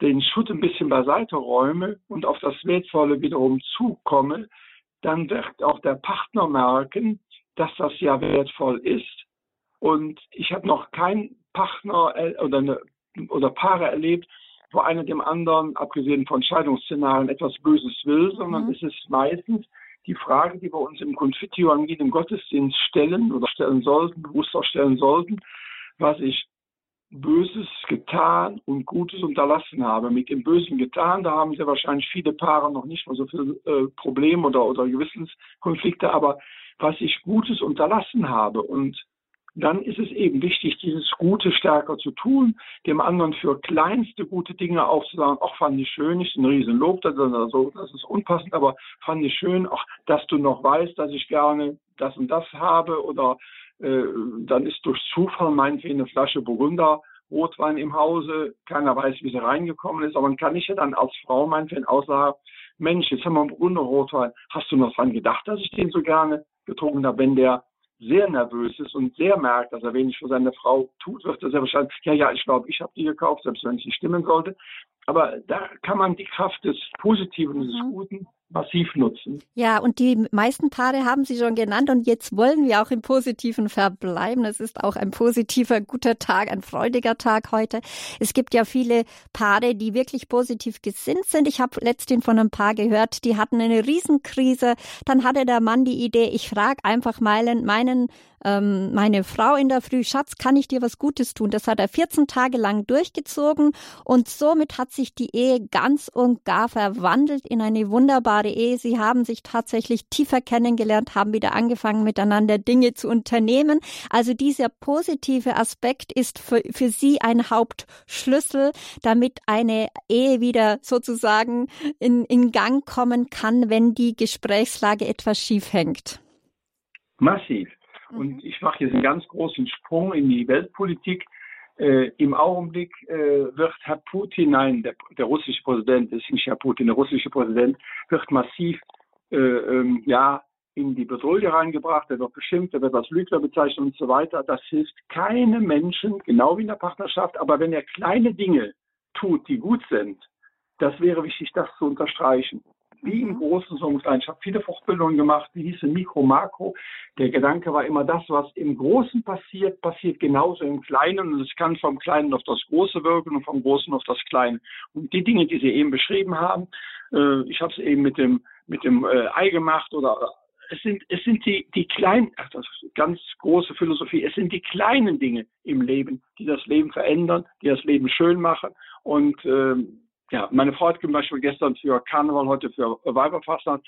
den Schutt ein bisschen beiseite räume und auf das Wertvolle wiederum zukomme, dann wird auch der Partner merken, dass das ja wertvoll ist. Und ich habe noch keinen Partner oder, eine, oder Paare erlebt, wo einer dem anderen, abgesehen von Scheidungsszenarien, etwas Böses will, sondern mhm. es ist meistens die Frage, die wir uns im Confitio an jedem Gottesdienst stellen oder stellen sollten, bewusster stellen sollten, was ich Böses getan und Gutes unterlassen habe. Mit dem Bösen getan, da haben sehr wahrscheinlich viele Paare noch nicht mal so viele äh, Probleme oder, oder Gewissenskonflikte, aber was ich Gutes unterlassen habe und dann ist es eben wichtig, dieses Gute stärker zu tun, dem anderen für kleinste gute Dinge aufzusagen, ach, fand ich schön, nicht ein Riesenlob, das, also, das ist unpassend, aber fand ich schön, ach, dass du noch weißt, dass ich gerne das und das habe oder äh, dann ist durch Zufall meinetwegen eine Flasche Burgunder Rotwein im Hause, keiner weiß, wie sie reingekommen ist, aber man kann nicht ja dann als Frau meinetwegen aussagen, Mensch, jetzt haben wir einen Burgunder Rotwein, hast du noch dran gedacht, dass ich den so gerne getrunken habe, wenn der sehr nervös ist und sehr merkt, dass er wenig für seine Frau tut, wird er sehr wahrscheinlich, ja, ja, ich glaube, ich habe die gekauft, selbst wenn es nicht stimmen sollte. Aber da kann man die Kraft des Positiven, mhm. des Guten massiv nutzen. Ja, und die meisten Paare haben Sie schon genannt und jetzt wollen wir auch im Positiven verbleiben. Es ist auch ein positiver, guter Tag, ein freudiger Tag heute. Es gibt ja viele Paare, die wirklich positiv gesinnt sind. Ich habe letztens von einem Paar gehört, die hatten eine Riesenkrise. Dann hatte der Mann die Idee, ich frage einfach meinen, meinen ähm, meine Frau in der Früh, Schatz, kann ich dir was Gutes tun? Das hat er 14 Tage lang durchgezogen und somit hat sich die Ehe ganz und gar verwandelt in eine wunderbare Ehe. Sie haben sich tatsächlich tiefer kennengelernt, haben wieder angefangen, miteinander Dinge zu unternehmen. Also dieser positive Aspekt ist für, für Sie ein Hauptschlüssel, damit eine Ehe wieder sozusagen in, in Gang kommen kann, wenn die Gesprächslage etwas schief hängt. Massiv. Und mhm. ich mache jetzt einen ganz großen Sprung in die Weltpolitik. Äh, Im Augenblick äh, wird Herr Putin, nein, der, der, russische Präsident, ist nicht Herr Putin, der russische Präsident, wird massiv äh, ähm, ja, in die Bedrohung reingebracht, er wird beschimpft, er wird als Lügner bezeichnet und so weiter. Das hilft keinem Menschen, genau wie in der Partnerschaft. Aber wenn er kleine Dinge tut, die gut sind, das wäre wichtig, das zu unterstreichen wie im Großen so im Kleinen. Ich habe viele Fortbildungen gemacht, die hießen Mikro, Makro. Der Gedanke war immer, das, was im Großen passiert, passiert genauso im Kleinen und es kann vom Kleinen auf das Große wirken und vom Großen auf das Kleine. Und die Dinge, die Sie eben beschrieben haben, äh, ich habe es eben mit dem mit dem äh, Ei gemacht oder es sind, es sind die, die kleinen, ach, das ist ganz große Philosophie, es sind die kleinen Dinge im Leben, die das Leben verändern, die das Leben schön machen. Und ähm, ja, meine Frau hat zum Beispiel gestern für Karneval, heute für Weiberfastnacht,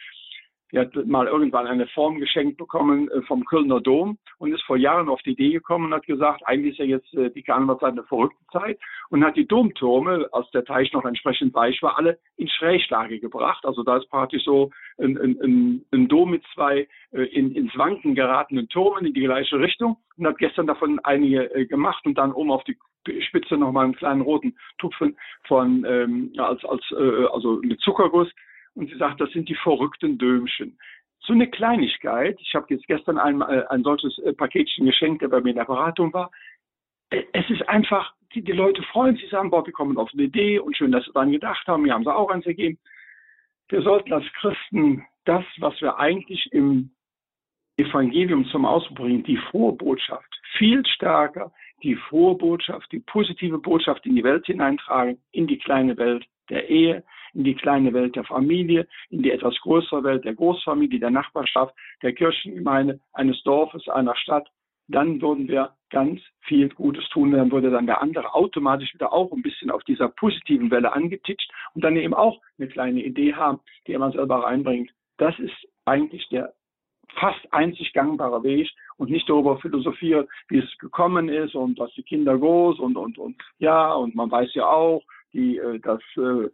die hat mal irgendwann eine Form geschenkt bekommen äh, vom Kölner Dom und ist vor Jahren auf die Idee gekommen und hat gesagt, eigentlich ist ja jetzt äh, die Karnevalzeit eine verrückte Zeit und hat die Domtürme, als der Teich noch entsprechend weich war, alle in Schräglage gebracht. Also da ist praktisch so ein, ein, ein Dom mit zwei äh, in, ins Wanken geratenen Turmen in die gleiche Richtung und hat gestern davon einige gemacht und dann oben auf die Spitze nochmal einen kleinen roten Tupfen von ähm, als als äh, also eine Zuckerguss und sie sagt, das sind die verrückten Dömchen. So eine Kleinigkeit. Ich habe jetzt gestern ein, äh, ein solches äh, Paketchen geschenkt, der bei mir in der Beratung war. Äh, es ist einfach, die, die Leute freuen sich, sagen, boah, wir kommen auf eine Idee und schön, dass sie daran gedacht haben. Wir haben sie auch eins ergeben. Wir sollten als Christen das, was wir eigentlich im Evangelium zum Ausdruck bringen, die frohe Botschaft, viel stärker die frohe Botschaft, die positive Botschaft in die Welt hineintragen, in die kleine Welt der Ehe, in die kleine Welt der Familie, in die etwas größere Welt der Großfamilie, der Nachbarschaft, der Kirchengemeinde, eines Dorfes, einer Stadt, dann würden wir ganz viel Gutes tun. Dann würde dann der andere automatisch wieder auch ein bisschen auf dieser positiven Welle angetitscht und dann eben auch eine kleine Idee haben, die er mal selber reinbringt. Das ist eigentlich der fast einzig gangbare Weg und nicht darüber philosophieren, wie es gekommen ist und was die Kinder groß und und und ja und man weiß ja auch die äh, das äh,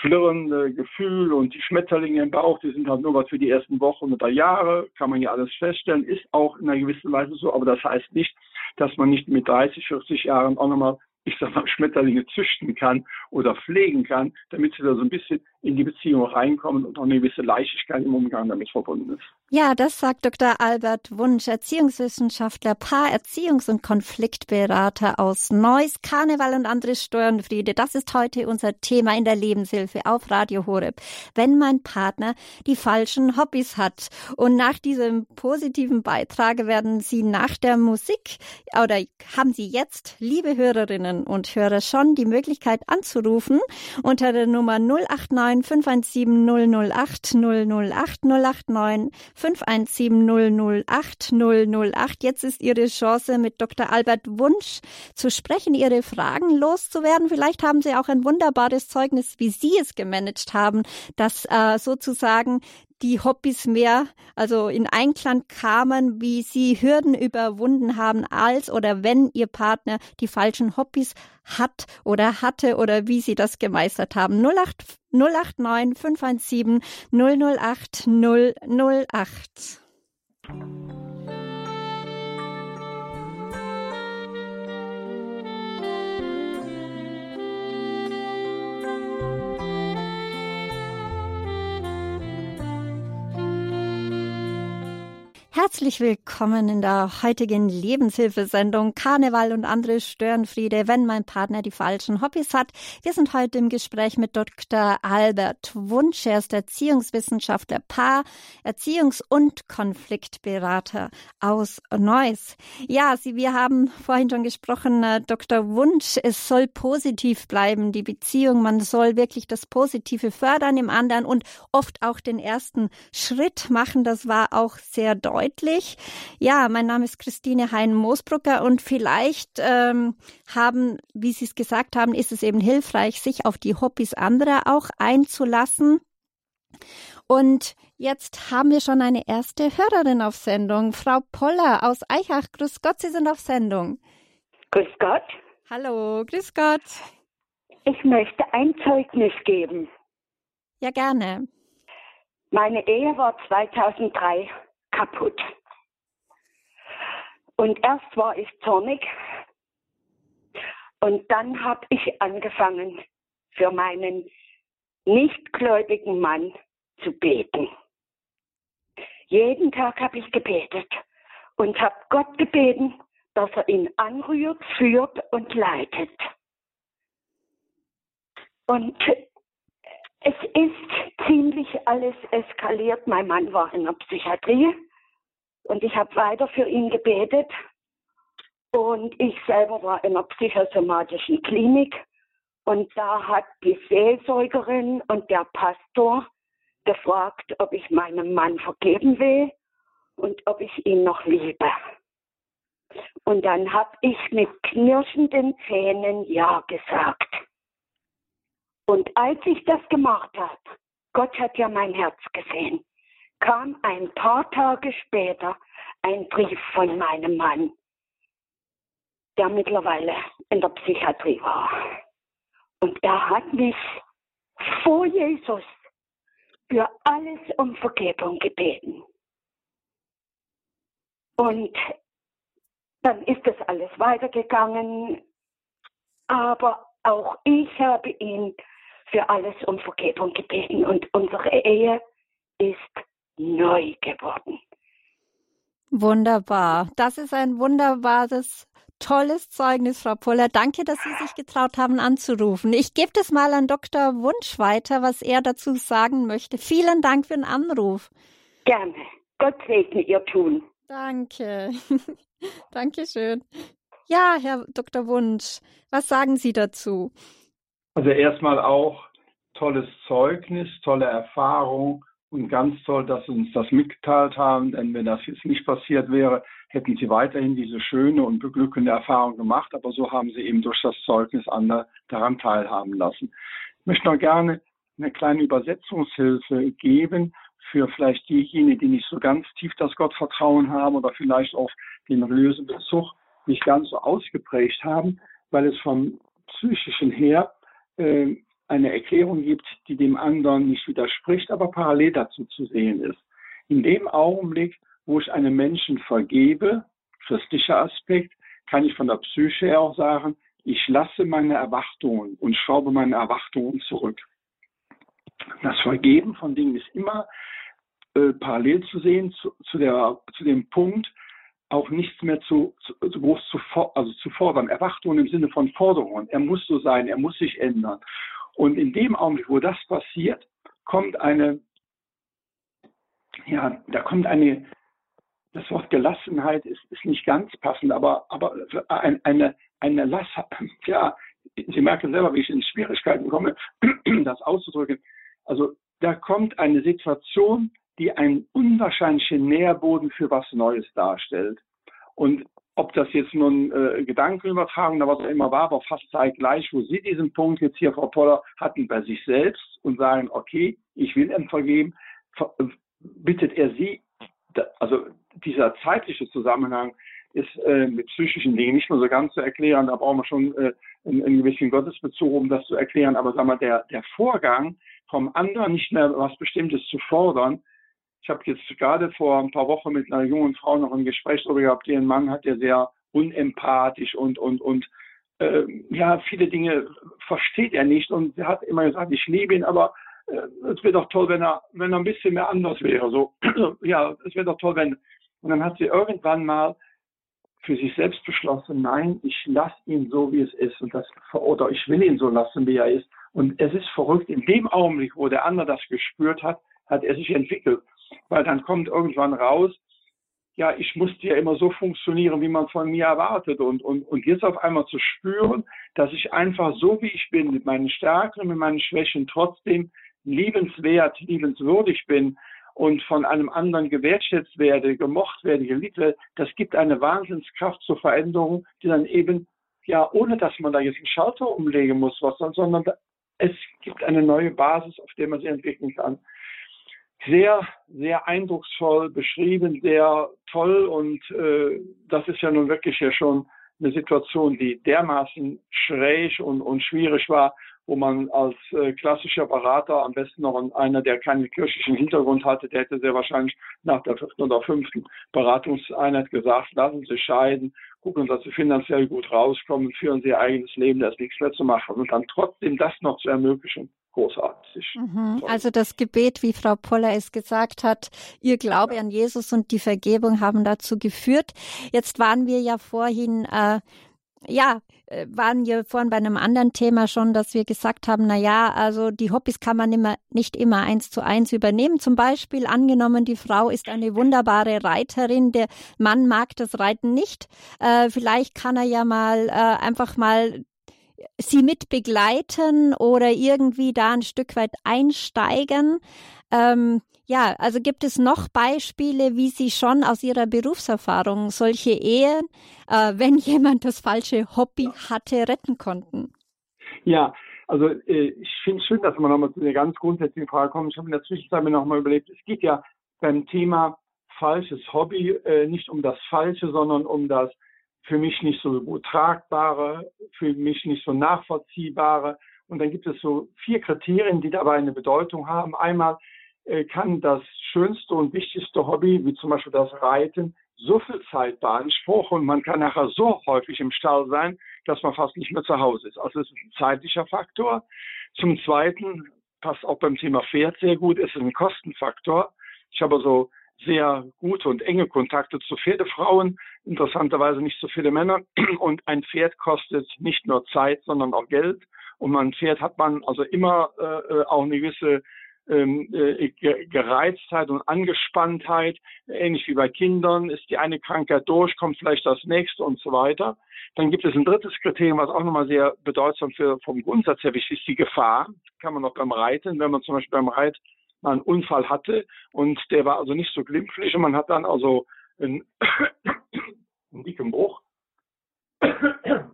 flirrende Gefühl und die Schmetterlinge im Bauch, die sind halt nur was für die ersten Wochen oder Jahre, kann man ja alles feststellen, ist auch in einer gewissen Weise so, aber das heißt nicht, dass man nicht mit 30, 40 Jahren auch nochmal ich sag mal, Schmetterlinge züchten kann oder pflegen kann, damit sie da so ein bisschen in die Beziehung reinkommen und auch eine gewisse Leichtigkeit im Umgang damit verbunden ist. Ja, das sagt Dr. Albert Wunsch, Erziehungswissenschaftler, Paar-, Erziehungs- und Konfliktberater aus Neuss, Karneval und andere Störenfriede. Das ist heute unser Thema in der Lebenshilfe auf Radio Horeb. Wenn mein Partner die falschen Hobbys hat. Und nach diesem positiven Beitrag werden Sie nach der Musik oder haben Sie jetzt, liebe Hörerinnen und Hörer, schon die Möglichkeit anzurufen unter der Nummer 089 089 517 008 008 089 517 008 008. Jetzt ist Ihre Chance, mit Dr. Albert Wunsch zu sprechen, Ihre Fragen loszuwerden. Vielleicht haben Sie auch ein wunderbares Zeugnis, wie Sie es gemanagt haben, dass äh, sozusagen die Hobbys mehr, also in Einklang kamen, wie sie Hürden überwunden haben, als oder wenn ihr Partner die falschen Hobbys hat oder hatte oder wie sie das gemeistert haben. 08, 089 517 008 008. Herzlich willkommen in der heutigen Lebenshilfesendung Karneval und andere Störenfriede, wenn mein Partner die falschen Hobbys hat. Wir sind heute im Gespräch mit Dr. Albert Wunsch. Er ist Erziehungswissenschaftler, Paar, Erziehungs- und Konfliktberater aus Neuss. Ja, Sie, wir haben vorhin schon gesprochen, äh, Dr. Wunsch, es soll positiv bleiben, die Beziehung. Man soll wirklich das Positive fördern im anderen und oft auch den ersten Schritt machen. Das war auch sehr deutlich deutlich. Ja, mein Name ist Christine Hein-Moosbrucker und vielleicht ähm, haben, wie Sie es gesagt haben, ist es eben hilfreich, sich auf die Hobbys anderer auch einzulassen. Und jetzt haben wir schon eine erste Hörerin auf Sendung, Frau Poller aus Eichach. Grüß Gott, Sie sind auf Sendung. Grüß Gott. Hallo, grüß Gott. Ich möchte ein Zeugnis geben. Ja, gerne. Meine Ehe war 2003 kaputt. Und erst war ich zornig und dann habe ich angefangen, für meinen nichtgläubigen Mann zu beten. Jeden Tag habe ich gebetet und habe Gott gebeten, dass er ihn anrührt, führt und leitet. Und es ist ziemlich alles eskaliert. Mein Mann war in der Psychiatrie und ich habe weiter für ihn gebetet. Und ich selber war in einer psychosomatischen Klinik. Und da hat die Seelsorgerin und der Pastor gefragt, ob ich meinem Mann vergeben will und ob ich ihn noch liebe. Und dann habe ich mit knirschenden Zähnen Ja gesagt. Und als ich das gemacht habe, Gott hat ja mein Herz gesehen kam ein paar Tage später ein Brief von meinem Mann, der mittlerweile in der Psychiatrie war. Und er hat mich vor Jesus für alles um Vergebung gebeten. Und dann ist das alles weitergegangen. Aber auch ich habe ihn für alles um Vergebung gebeten. Und unsere Ehe ist neu geworden. Wunderbar. Das ist ein wunderbares, tolles Zeugnis, Frau Poller. Danke, dass Sie sich getraut haben anzurufen. Ich gebe das mal an Dr. Wunsch weiter, was er dazu sagen möchte. Vielen Dank für den Anruf. Gerne. Gott segne Ihr Tun. Danke. Dankeschön. Ja, Herr Dr. Wunsch, was sagen Sie dazu? Also erstmal auch tolles Zeugnis, tolle Erfahrung und ganz toll, dass Sie uns das mitgeteilt haben, denn wenn das jetzt nicht passiert wäre, hätten Sie weiterhin diese schöne und beglückende Erfahrung gemacht, aber so haben Sie eben durch das Zeugnis andere daran teilhaben lassen. Ich möchte noch gerne eine kleine Übersetzungshilfe geben für vielleicht diejenigen, die nicht so ganz tief das Gottvertrauen haben oder vielleicht auch den religiösen Bezug nicht ganz so ausgeprägt haben, weil es vom psychischen her äh, eine Erklärung gibt, die dem anderen nicht widerspricht, aber parallel dazu zu sehen ist. In dem Augenblick, wo ich einem Menschen vergebe, christlicher Aspekt, kann ich von der Psyche her auch sagen, ich lasse meine Erwartungen und schraube meine Erwartungen zurück. Das Vergeben von Dingen ist immer äh, parallel zu sehen zu, zu, der, zu dem Punkt, auch nichts mehr zu, zu, groß zu, also zu fordern. Erwartungen im Sinne von Forderungen. Er muss so sein, er muss sich ändern. Und in dem Augenblick, wo das passiert, kommt eine, ja, da kommt eine, das Wort Gelassenheit ist, ist nicht ganz passend, aber, aber ein, eine, eine Lass, ja, Sie merken selber, wie ich in Schwierigkeiten komme, das auszudrücken. Also da kommt eine Situation, die einen unwahrscheinlichen Nährboden für was Neues darstellt. Und ob das jetzt nun äh, Gedankenübertragung oder was auch immer war, aber fast zeitgleich, wo Sie diesen Punkt jetzt hier, Frau Poller, hatten bei sich selbst und sagen, okay, ich will ihm vergeben, bittet er Sie, also dieser zeitliche Zusammenhang ist äh, mit psychischen Dingen nicht mehr so ganz zu erklären, da brauchen wir schon äh, einen, einen gewissen Gottesbezug, um das zu erklären, aber sagen wir, der, der Vorgang vom anderen nicht mehr was Bestimmtes zu fordern, ich habe jetzt gerade vor ein paar Wochen mit einer jungen Frau noch ein Gespräch darüber gehabt, ihren Mann hat der sehr unempathisch und, und, und äh, ja, viele Dinge versteht er nicht und sie hat immer gesagt, ich liebe ihn, aber äh, es wäre doch toll, wenn er, wenn er ein bisschen mehr anders wäre. So, ja, es wäre doch toll, wenn, Und dann hat sie irgendwann mal für sich selbst beschlossen, nein, ich lasse ihn so, wie es ist. Und das, oder ich will ihn so lassen, wie er ist. Und es ist verrückt, in dem Augenblick, wo der andere das gespürt hat, hat er sich entwickelt. Weil dann kommt irgendwann raus, ja, ich musste ja immer so funktionieren, wie man von mir erwartet. Und, und, und jetzt auf einmal zu spüren, dass ich einfach so, wie ich bin, mit meinen Stärken und mit meinen Schwächen trotzdem liebenswert, liebenswürdig bin und von einem anderen gewertschätzt werde, gemocht werde, geliebt werde, das gibt eine Wahnsinnskraft zur Veränderung, die dann eben, ja, ohne dass man da jetzt einen Schalter umlegen muss, was, sondern es gibt eine neue Basis, auf der man sich entwickeln kann. Sehr, sehr eindrucksvoll beschrieben, sehr toll und äh, das ist ja nun wirklich ja schon eine Situation, die dermaßen schräg und, und schwierig war, wo man als äh, klassischer Berater am besten noch einer, der keinen kirchlichen Hintergrund hatte, der hätte sehr wahrscheinlich nach der vierten oder fünften Beratungseinheit gesagt, lassen Sie scheiden, gucken, dass Sie finanziell gut rauskommen, führen Sie Ihr eigenes Leben, da ist nichts mehr zu machen. Und dann trotzdem das noch zu ermöglichen, großartig. Mhm. Also das Gebet, wie Frau Poller es gesagt hat, ihr Glaube ja. an Jesus und die Vergebung haben dazu geführt. Jetzt waren wir ja vorhin äh, ja, äh, waren wir vorhin bei einem anderen Thema schon, dass wir gesagt haben, na ja, also die Hobbys kann man immer, nicht immer eins zu eins übernehmen. Zum Beispiel angenommen, die Frau ist eine wunderbare Reiterin, der Mann mag das Reiten nicht. Äh, vielleicht kann er ja mal äh, einfach mal sie mit begleiten oder irgendwie da ein Stück weit einsteigen. Ähm, ja, also gibt es noch Beispiele, wie Sie schon aus Ihrer Berufserfahrung solche Ehen, äh, wenn jemand das falsche Hobby hatte, retten konnten? Ja, also äh, ich finde es schön, dass wir nochmal zu der ganz grundsätzlichen Frage kommen. Ich habe in der Zwischenzeit mir nochmal überlegt, es geht ja beim Thema falsches Hobby äh, nicht um das Falsche, sondern um das für mich nicht so gut tragbare, für mich nicht so nachvollziehbare. Und dann gibt es so vier Kriterien, die dabei eine Bedeutung haben. Einmal äh, kann das schönste und wichtigste Hobby, wie zum Beispiel das Reiten, so viel Zeit beanspruchen und man kann nachher so häufig im Stall sein, dass man fast nicht mehr zu Hause ist. Also es ist ein zeitlicher Faktor. Zum Zweiten passt auch beim Thema Pferd sehr gut, ist ein Kostenfaktor. Ich habe so sehr gute und enge Kontakte zu Pferdefrauen, interessanterweise nicht so viele Männer. Und ein Pferd kostet nicht nur Zeit, sondern auch Geld. Und ein Pferd hat man also immer äh, äh auch eine gewisse ähm, äh, Gereiztheit und Angespanntheit, ähnlich wie bei Kindern, ist die eine Krankheit durch, kommt vielleicht das nächste und so weiter. Dann gibt es ein drittes Kriterium, was auch nochmal sehr bedeutsam für, vom Grundsatz her wichtig ist, die Gefahr. Kann man noch beim Reiten, wenn man zum Beispiel beim Reit mal einen Unfall hatte und der war also nicht so glimpflich und man hat dann also einen, einen dicken Bruch, einen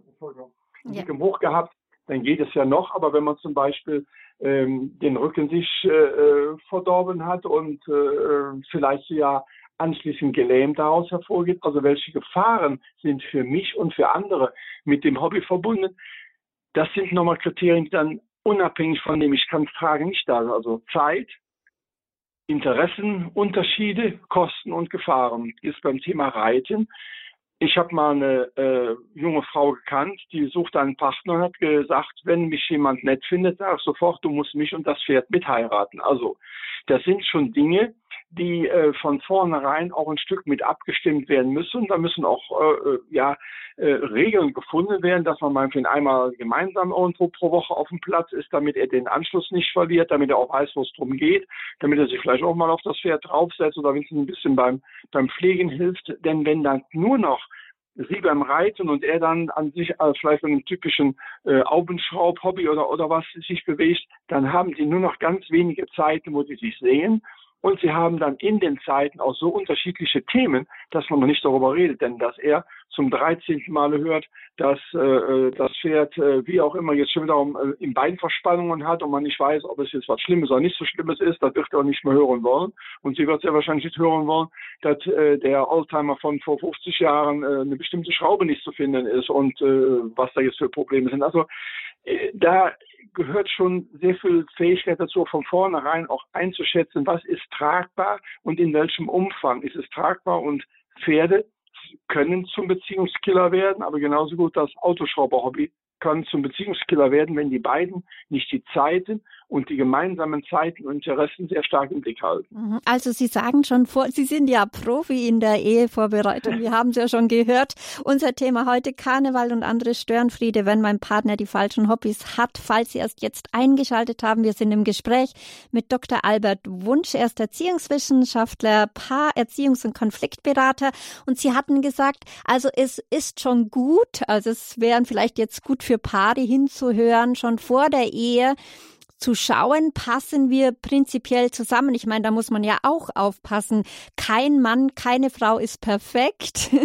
dicken Bruch gehabt, dann geht es ja noch, aber wenn man zum Beispiel ähm, den Rücken sich äh, äh, verdorben hat und äh, vielleicht ja anschließend gelähmt daraus hervorgeht. Also welche Gefahren sind für mich und für andere mit dem Hobby verbunden? Das sind nochmal Kriterien, die dann unabhängig von dem ich kann es tragen, nicht da sind. Also Zeit, Interessen, Unterschiede, Kosten und Gefahren. Ist beim Thema Reiten ich habe mal eine äh, junge Frau gekannt, die sucht einen Partner und hat gesagt, wenn mich jemand nett findet, sag sofort, du musst mich und das Pferd mitheiraten. Also das sind schon Dinge, die äh, von vornherein auch ein Stück mit abgestimmt werden müssen. Da müssen auch äh, äh ja, äh, Regeln gefunden werden, dass man meinetwegen einmal gemeinsam irgendwo pro Woche auf dem Platz ist, damit er den Anschluss nicht verliert, damit er auch weiß, wo es drum geht, damit er sich vielleicht auch mal auf das Pferd draufsetzt oder wenigstens ein bisschen beim, beim Pflegen hilft. Denn wenn dann nur noch sie beim Reiten und er dann an sich als vielleicht einem typischen äh, Augenschraub-Hobby oder, oder was sich bewegt, dann haben sie nur noch ganz wenige Zeiten, wo sie sich sehen und sie haben dann in den Zeiten auch so unterschiedliche Themen, dass man nicht darüber redet. Denn dass er zum 13. Male hört, dass äh, das Pferd, äh, wie auch immer, jetzt schon wiederum äh, im Bein Verspannungen hat und man nicht weiß, ob es jetzt was Schlimmes oder nicht so Schlimmes ist, das wird er auch nicht mehr hören wollen. Und sie wird sehr wahrscheinlich nicht hören wollen, dass äh, der Oldtimer von vor 50 Jahren äh, eine bestimmte Schraube nicht zu finden ist und äh, was da jetzt für Probleme sind. Also da gehört schon sehr viel Fähigkeit dazu, von vornherein auch einzuschätzen, was ist tragbar und in welchem Umfang ist es tragbar. Und Pferde können zum Beziehungskiller werden, aber genauso gut das Autoschrauber-Hobby kann zum Beziehungskiller werden, wenn die beiden nicht die Zeiten und die gemeinsamen Zeiten und Interessen sehr stark im Blick halten. Mhm. Also Sie sagen schon vor, Sie sind ja Profi in der Ehevorbereitung. Wir haben es ja schon gehört. Unser Thema heute Karneval und andere Störenfriede, wenn mein Partner die falschen Hobbys hat. Falls Sie erst jetzt eingeschaltet haben, wir sind im Gespräch mit Dr. Albert Wunsch. Er ist Erziehungswissenschaftler, Paar-, Erziehungs- und Konfliktberater. Und Sie hatten gesagt, also es ist schon gut, also es wären vielleicht jetzt gut für Paare hinzuhören, schon vor der Ehe, zu schauen, passen wir prinzipiell zusammen. Ich meine, da muss man ja auch aufpassen. Kein Mann, keine Frau ist perfekt.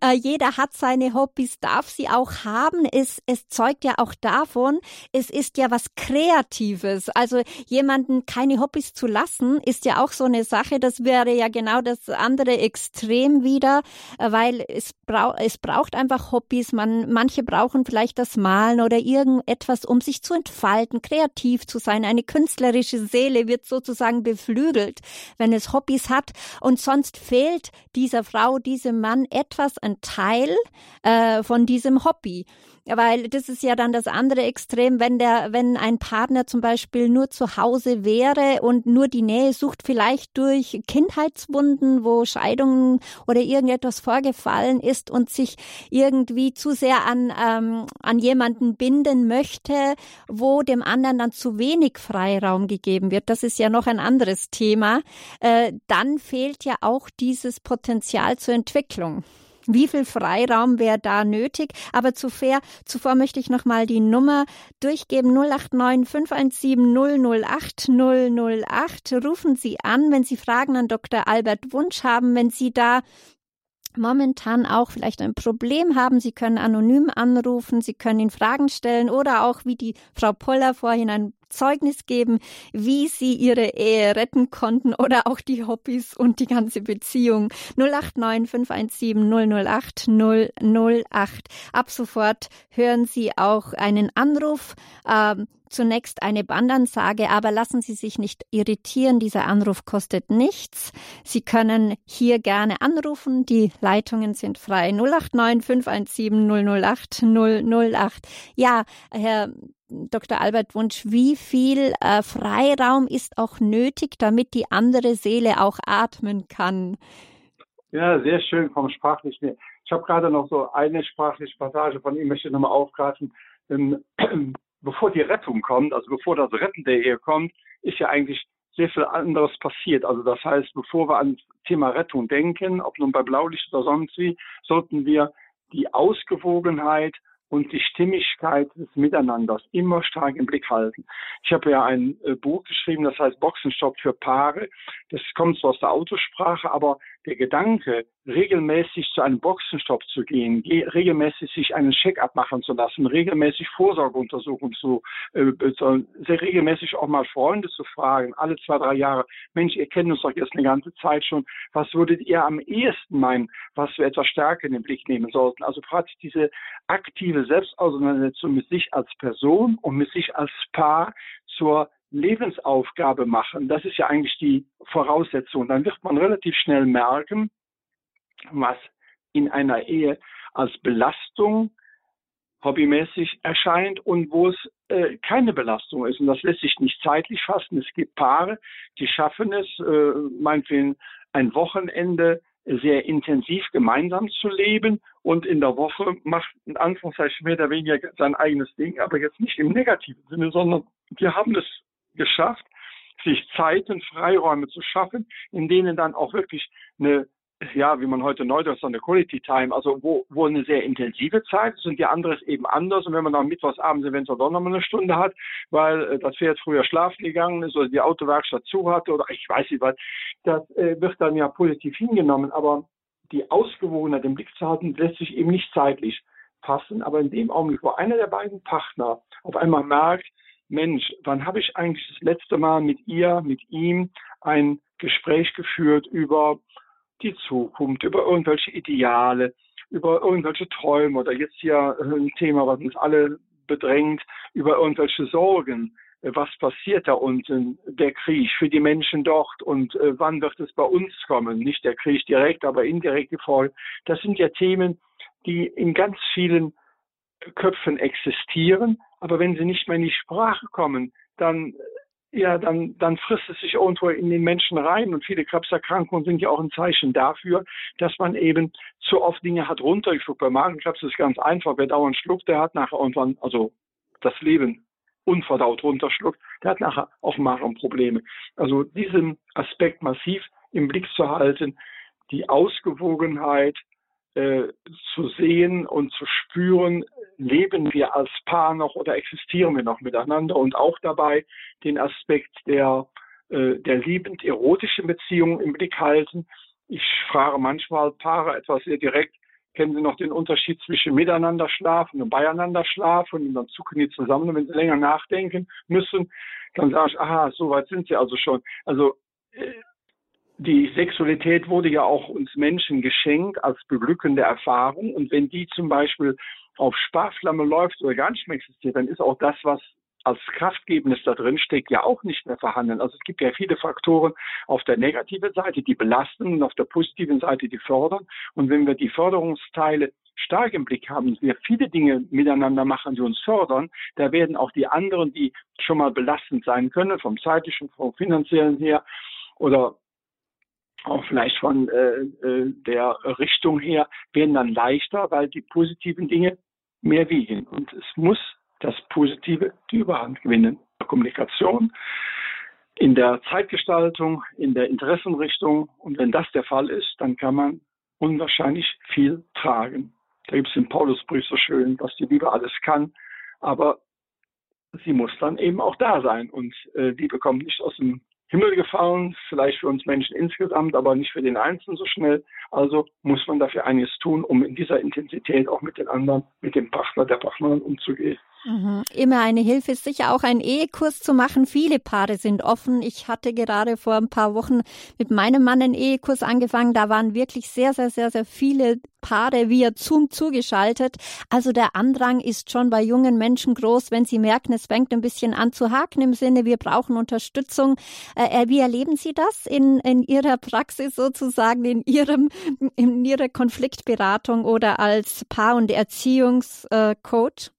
Äh, jeder hat seine Hobbys, darf sie auch haben. Es, es zeugt ja auch davon, es ist ja was Kreatives. Also jemanden keine Hobbys zu lassen, ist ja auch so eine Sache. Das wäre ja genau das andere Extrem wieder, äh, weil es, brau es braucht einfach Hobbys. Man, manche brauchen vielleicht das Malen oder irgendetwas, um sich zu entfalten, kreativ zu sein. Eine künstlerische Seele wird sozusagen beflügelt, wenn es Hobbys hat. Und sonst fehlt dieser Frau, diesem Mann etwas, ein Teil äh, von diesem Hobby weil das ist ja dann das andere Extrem, wenn der, wenn ein Partner zum Beispiel nur zu Hause wäre und nur die Nähe sucht, vielleicht durch Kindheitswunden, wo Scheidungen oder irgendetwas vorgefallen ist und sich irgendwie zu sehr an, ähm, an jemanden binden möchte, wo dem anderen dann zu wenig Freiraum gegeben wird. Das ist ja noch ein anderes Thema. Äh, dann fehlt ja auch dieses Potenzial zur Entwicklung. Wie viel Freiraum wäre da nötig? Aber zuvor, zuvor möchte ich nochmal die Nummer durchgeben. 089 517 008 008. Rufen Sie an, wenn Sie Fragen an Dr. Albert Wunsch haben, wenn Sie da momentan auch vielleicht ein Problem haben. Sie können anonym anrufen, Sie können ihn Fragen stellen oder auch, wie die Frau Poller vorhin ein Zeugnis geben, wie sie ihre Ehe retten konnten oder auch die Hobbys und die ganze Beziehung. 089 517 008 008. Ab sofort hören Sie auch einen Anruf. Ähm, zunächst eine Bandansage, aber lassen Sie sich nicht irritieren. Dieser Anruf kostet nichts. Sie können hier gerne anrufen. Die Leitungen sind frei. 089 517 008 008. Ja, Herr Dr. Albert Wunsch, wie viel äh, Freiraum ist auch nötig, damit die andere Seele auch atmen kann? Ja, sehr schön vom Sprachlichen. Ich habe gerade noch so eine sprachliche Passage von ihm, möchte ich nochmal aufgreifen. Ähm, bevor die Rettung kommt, also bevor das Retten der Ehe kommt, ist ja eigentlich sehr viel anderes passiert. Also das heißt, bevor wir an das Thema Rettung denken, ob nun bei Blaulicht oder sonst wie, sollten wir die Ausgewogenheit und die Stimmigkeit des Miteinanders immer stark im Blick halten. Ich habe ja ein äh, Buch geschrieben, das heißt Boxenstopp für Paare. Das kommt so aus der Autosprache, aber der Gedanke, regelmäßig zu einem Boxenstopp zu gehen, regelmäßig sich einen Check-up machen zu lassen, regelmäßig Vorsorgeuntersuchungen zu, äh, sehr regelmäßig auch mal Freunde zu fragen, alle zwei, drei Jahre, Mensch, ihr kennt uns doch jetzt eine ganze Zeit schon, was würdet ihr am ehesten meinen, was wir etwas stärker in den Blick nehmen sollten? Also praktisch diese aktive Selbstauseinandersetzung mit sich als Person und mit sich als Paar zur Lebensaufgabe machen, das ist ja eigentlich die Voraussetzung. Dann wird man relativ schnell merken, was in einer Ehe als Belastung hobbymäßig erscheint und wo es äh, keine Belastung ist. Und das lässt sich nicht zeitlich fassen. Es gibt Paare, die schaffen es, äh, meinetwegen ein Wochenende sehr intensiv gemeinsam zu leben und in der Woche macht in Anführungszeichen mehr oder weniger sein eigenes Ding, aber jetzt nicht im negativen Sinne, sondern wir haben es geschafft, sich Zeiten, Freiräume zu schaffen, in denen dann auch wirklich eine ja, wie man heute neudeutsch sagt, eine Quality Time, also wo, wo eine sehr intensive Zeit ist und die andere ist eben anders. Und wenn man dann mittwochsabends eventuell doch nochmal eine Stunde hat, weil äh, das Pferd früher schlafen gegangen ist oder die Autowerkstatt zu hat oder ich weiß nicht was, das äh, wird dann ja positiv hingenommen. Aber die Ausgewogenheit im Blick zu halten, lässt sich eben nicht zeitlich fassen. Aber in dem Augenblick, wo einer der beiden Partner auf einmal merkt, Mensch, wann habe ich eigentlich das letzte Mal mit ihr, mit ihm ein Gespräch geführt über die Zukunft, über irgendwelche Ideale, über irgendwelche Träume oder jetzt hier ein Thema, was uns alle bedrängt, über irgendwelche Sorgen. Was passiert da unten, der Krieg für die Menschen dort und äh, wann wird es bei uns kommen? Nicht der Krieg direkt, aber indirekt gefolgt. Das sind ja Themen, die in ganz vielen Köpfen existieren, aber wenn sie nicht mehr in die Sprache kommen, dann ja, dann, dann frisst es sich irgendwo in den Menschen rein. Und viele Krebserkrankungen sind ja auch ein Zeichen dafür, dass man eben zu oft Dinge hat runtergeschluckt. Bei Magenkrebs ist es ganz einfach. Wer dauernd schluckt, der hat nachher irgendwann, also das Leben unverdaut runterschluckt, der hat nachher auch Magenprobleme. Also diesen Aspekt massiv im Blick zu halten, die Ausgewogenheit äh, zu sehen und zu spüren, leben wir als Paar noch oder existieren wir noch miteinander und auch dabei den Aspekt der, äh, der liebend erotischen Beziehung im Blick halten. Ich frage manchmal Paare etwas sehr direkt, kennen Sie noch den Unterschied zwischen miteinander schlafen und beieinander schlafen und dann zucken die zusammen, wenn sie länger nachdenken müssen, dann sage ich, aha, so weit sind sie also schon. Also äh, die Sexualität wurde ja auch uns Menschen geschenkt als beglückende Erfahrung. Und wenn die zum Beispiel auf Sparflamme läuft oder gar nicht mehr existiert, dann ist auch das, was als Kraftgebendes da drin steckt, ja auch nicht mehr vorhanden. Also es gibt ja viele Faktoren auf der negativen Seite, die belasten und auf der positiven Seite, die fördern. Und wenn wir die Förderungsteile stark im Blick haben und wir viele Dinge miteinander machen, die uns fördern, da werden auch die anderen, die schon mal belastend sein können, vom zeitlichen, vom finanziellen her oder auch vielleicht von äh, äh, der Richtung her, werden dann leichter, weil die positiven Dinge mehr wiegen. Und es muss das Positive die Überhand gewinnen. In der Kommunikation, in der Zeitgestaltung, in der Interessenrichtung. Und wenn das der Fall ist, dann kann man unwahrscheinlich viel tragen. Da gibt es im Paulusbrief so schön, was die Liebe alles kann. Aber sie muss dann eben auch da sein. Und äh, Liebe kommt nicht aus dem Himmel gefallen, vielleicht für uns Menschen insgesamt, aber nicht für den Einzelnen so schnell. Also muss man dafür einiges tun, um in dieser Intensität auch mit den anderen, mit dem Partner, der Partnerin umzugehen. Mhm. Immer eine Hilfe ist sicher auch einen Ehekurs zu machen. Viele Paare sind offen. Ich hatte gerade vor ein paar Wochen mit meinem Mann einen Ehekurs angefangen. Da waren wirklich sehr, sehr, sehr, sehr viele Paare via Zoom zugeschaltet. Also der Andrang ist schon bei jungen Menschen groß, wenn sie merken, es fängt ein bisschen an zu haken im Sinne, wir brauchen Unterstützung. Äh, äh wie erleben Sie das in, in Ihrer Praxis sozusagen, in Ihrem, in Ihrer Konfliktberatung oder als Paar- und Erziehungscoach?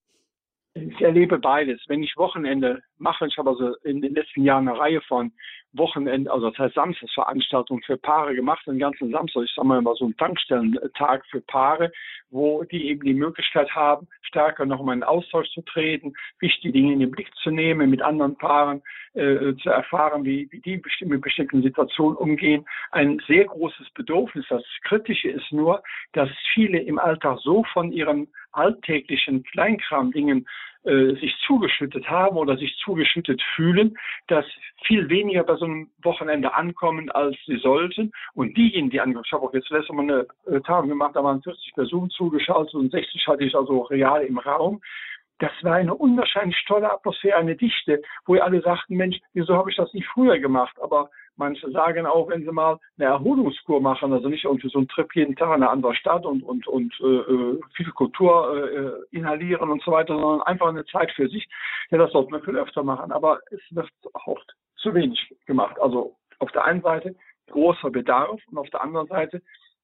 Ich erlebe beides. Wenn ich Wochenende mache, ich habe also in den letzten Jahren eine Reihe von Wochenende, also das heißt Samstagsveranstaltungen für Paare gemacht, den ganzen Samstag, ich sage mal immer so einen Tankstellentag für Paare, wo die eben die Möglichkeit haben, stärker nochmal in Austausch zu treten, wichtige Dinge in den Blick zu nehmen, mit anderen Paaren äh, zu erfahren, wie, wie die mit bestimmten Situationen umgehen. Ein sehr großes Bedürfnis. Das Kritische ist nur, dass viele im Alltag so von ihren alltäglichen Kleinkram-Dingen äh, sich zugeschüttet haben oder sich zugeschüttet fühlen, dass viel weniger bei so einem Wochenende ankommen, als sie sollten. Und diejenigen, die ankommen, ich habe auch jetzt letztes Mal eine äh, Tagung gemacht, da waren 40 Personen zugeschaltet und 60 hatte ich also real im Raum das war eine unwahrscheinlich tolle Atmosphäre, eine Dichte, wo alle sagten, Mensch, wieso habe ich das nicht früher gemacht? Aber manche sagen auch, wenn sie mal eine Erholungskur machen, also nicht irgendwie so einen Trip jeden Tag in eine andere Stadt und, und, und äh, äh viel Kultur äh, inhalieren und so weiter, sondern einfach eine Zeit für sich, ja, das sollte man viel öfter machen. Aber es wird auch zu wenig gemacht. Also auf der einen Seite großer Bedarf und auf der anderen Seite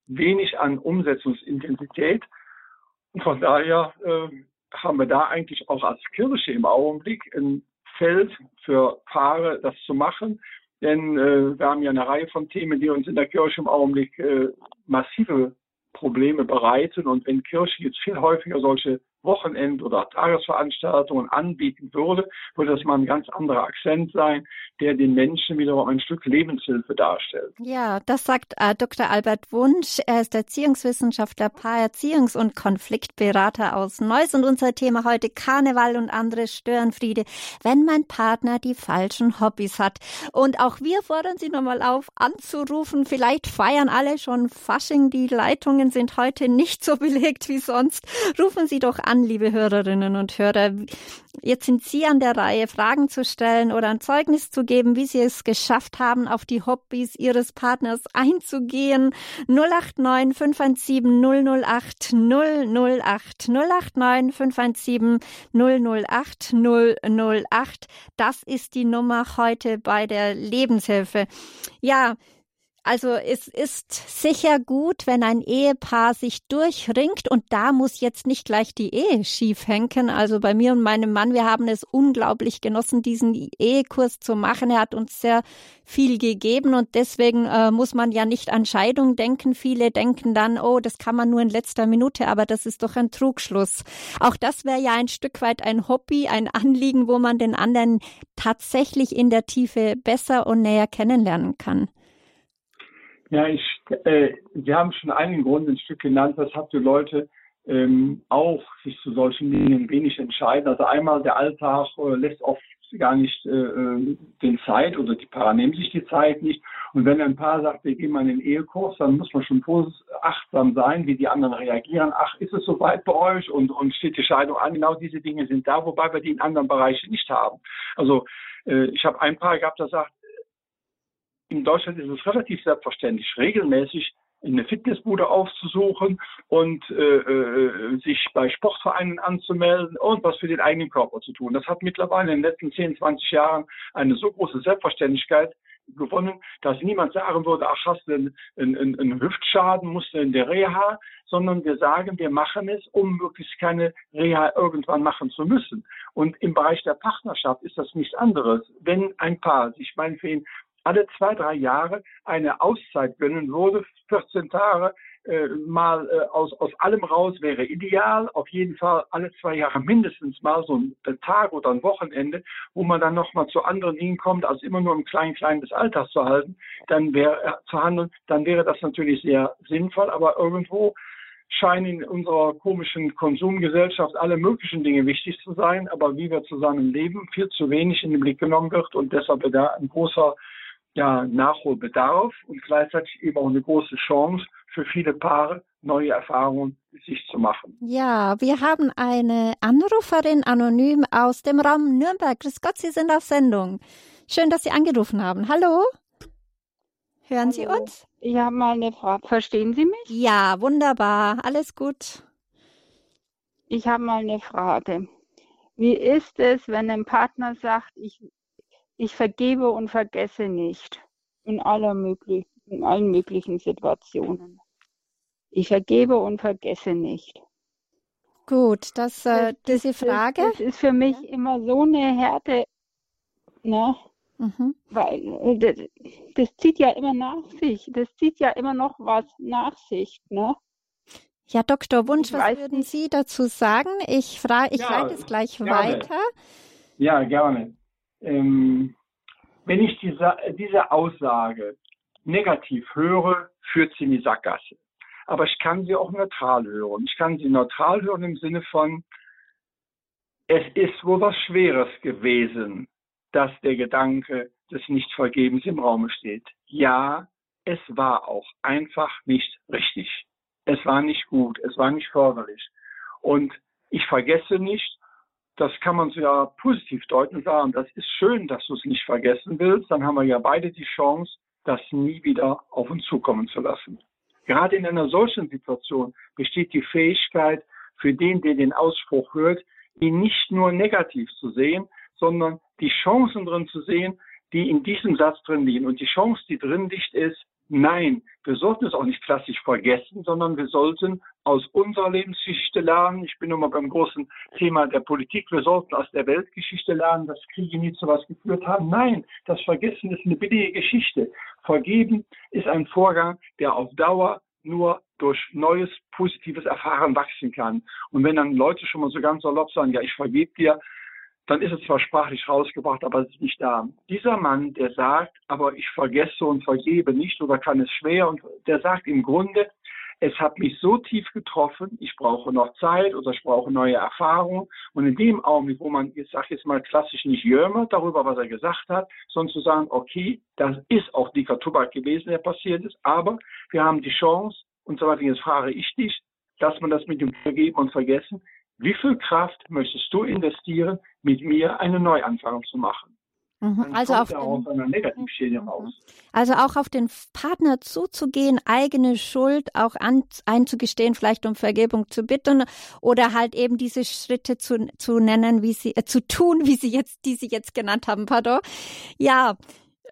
wenig an Umsetzungsintensität. Und von daher äh, haben wir da eigentlich auch als Kirche im Augenblick ein Feld für Paare, das zu machen. Denn äh, wir haben ja eine Reihe von Themen, die uns in der Kirche im Augenblick äh, massive Probleme bereiten. Und wenn Kirche jetzt viel häufiger solche Wochenend- oder Tagesveranstaltungen anbieten würde, würde das mal ein ganz anderer Akzent sein, der den Menschen wiederum ein Stück Lebenshilfe darstellt. Ja, das sagt äh, Dr. Albert Wunsch. Er ist Erziehungswissenschaftler, Paarerziehungs- und Konfliktberater aus Neuss. Und unser Thema heute Karneval und andere Störenfriede, wenn mein Partner die falschen Hobbys hat. Und auch wir fordern Sie nochmal auf, anzurufen. Vielleicht feiern alle schon Fasching. Die Leitungen sind heute nicht so belegt wie sonst. Rufen Sie doch an an, liebe Hörerinnen und Hörer. Jetzt sind Sie an der Reihe, Fragen zu stellen oder ein Zeugnis zu geben, wie Sie es geschafft haben, auf die Hobbys Ihres Partners einzugehen. 089 517 008 008 089 517 008 008. Das ist die Nummer heute bei der Lebenshilfe. Ja, also es ist sicher gut, wenn ein Ehepaar sich durchringt und da muss jetzt nicht gleich die Ehe schief hängen. Also bei mir und meinem Mann, wir haben es unglaublich genossen, diesen Ehekurs zu machen. Er hat uns sehr viel gegeben und deswegen äh, muss man ja nicht an Scheidung denken. Viele denken dann, oh, das kann man nur in letzter Minute, aber das ist doch ein Trugschluss. Auch das wäre ja ein Stück weit ein Hobby, ein Anliegen, wo man den anderen tatsächlich in der Tiefe besser und näher kennenlernen kann. Ja, ich, äh, Sie haben schon einen Grund ein Stück genannt, weshalb die Leute ähm, auch sich zu solchen Dingen wenig entscheiden. Also einmal der Alltag äh, lässt oft gar nicht äh, äh den Zeit oder die Paare nehmen sich die Zeit nicht. Und wenn ein Paar sagt, wir gehen mal in den Ehekurs, dann muss man schon achtsam sein, wie die anderen reagieren. Ach, ist es soweit bei euch und, und steht die Scheidung an? Genau diese Dinge sind da, wobei wir die in anderen Bereichen nicht haben. Also äh, ich habe ein Paar gehabt, das sagt, in Deutschland ist es relativ selbstverständlich, regelmäßig eine Fitnessbude aufzusuchen und äh, äh, sich bei Sportvereinen anzumelden und was für den eigenen Körper zu tun. Das hat mittlerweile in den letzten 10, 20 Jahren eine so große Selbstverständlichkeit gewonnen, dass niemand sagen würde, ach, hast du einen, einen, einen Hüftschaden, musst du in der Reha, sondern wir sagen, wir machen es, um möglichst keine Reha irgendwann machen zu müssen. Und im Bereich der Partnerschaft ist das nichts anderes. Wenn ein Paar sich meinetwegen alle zwei, drei Jahre eine Auszeit gönnen würde, 14 Tage äh, mal äh, aus, aus allem raus wäre ideal. Auf jeden Fall alle zwei Jahre mindestens mal so ein Tag oder ein Wochenende, wo man dann nochmal zu anderen Dingen kommt, als immer nur im kleinen, kleinen des Alters zu halten, dann wäre äh, zu handeln, dann wäre das natürlich sehr sinnvoll, aber irgendwo scheinen in unserer komischen Konsumgesellschaft alle möglichen Dinge wichtig zu sein, aber wie wir zusammen leben, viel zu wenig in den Blick genommen wird. Und deshalb da ein großer ja, Nachholbedarf und gleichzeitig eben auch eine große Chance für viele Paare, neue Erfahrungen sich zu machen. Ja, wir haben eine Anruferin anonym aus dem Raum Nürnberg. Grüß Gott, Sie sind auf Sendung. Schön, dass Sie angerufen haben. Hallo? Hören Hallo. Sie uns? Ich habe mal eine Frage. Verstehen Sie mich? Ja, wunderbar. Alles gut. Ich habe mal eine Frage. Wie ist es, wenn ein Partner sagt, ich ich vergebe und vergesse nicht in, aller möglich, in allen möglichen Situationen. Ich vergebe und vergesse nicht. Gut, das, äh, das diese Frage. Das, das, ist für mich immer so eine Härte, ne? Mhm. Weil äh, das, das, zieht ja immer nach sich. Das zieht ja immer noch was nach sich, ne? Ja, Dr. Wunsch, ich was würden nicht. Sie dazu sagen? Ich frage, ich ja, leite es gleich gerne. weiter. Ja, gerne. Ähm, wenn ich diese, diese Aussage negativ höre, führt sie in die Sackgasse. Aber ich kann sie auch neutral hören. Ich kann sie neutral hören im Sinne von, es ist wohl was Schweres gewesen, dass der Gedanke des Nichtvergebens im Raum steht. Ja, es war auch einfach nicht richtig. Es war nicht gut, es war nicht förderlich. Und ich vergesse nicht, das kann man ja positiv deuten und sagen, das ist schön, dass du es nicht vergessen willst. Dann haben wir ja beide die Chance, das nie wieder auf uns zukommen zu lassen. Gerade in einer solchen Situation besteht die Fähigkeit für den, der den Ausspruch hört, ihn nicht nur negativ zu sehen, sondern die Chancen drin zu sehen, die in diesem Satz drin liegen. Und die Chance, die drin liegt, ist, Nein, wir sollten es auch nicht klassisch vergessen, sondern wir sollten aus unserer Lebensgeschichte lernen. Ich bin immer beim großen Thema der Politik. Wir sollten aus der Weltgeschichte lernen, dass Kriege nie zu was geführt haben. Nein, das Vergessen ist eine billige Geschichte. Vergeben ist ein Vorgang, der auf Dauer nur durch neues, positives Erfahren wachsen kann. Und wenn dann Leute schon mal so ganz salopp sagen, ja, ich vergebe dir, dann ist es zwar sprachlich rausgebracht, aber es ist nicht da. Dieser Mann, der sagt, aber ich vergesse und vergebe nicht oder kann es schwer und der sagt im Grunde, es hat mich so tief getroffen, ich brauche noch Zeit oder ich brauche neue Erfahrungen. Und in dem Augenblick, wo man, ich sage jetzt mal klassisch nicht jömmert darüber, was er gesagt hat, sondern zu sagen, okay, das ist auch dicker Tobak gewesen, der passiert ist, aber wir haben die Chance, und so weiter, jetzt frage ich dich, dass man das mit dem Vergeben und Vergessen wie viel Kraft möchtest du investieren, mit mir einen Neuanfang zu machen? Mhm. Also, auf den, mhm. also auch auf den Partner zuzugehen, eigene Schuld auch an, einzugestehen, vielleicht um Vergebung zu bitten oder halt eben diese Schritte zu, zu nennen, wie sie äh, zu tun, wie sie jetzt, die sie jetzt genannt haben, pardon. Ja,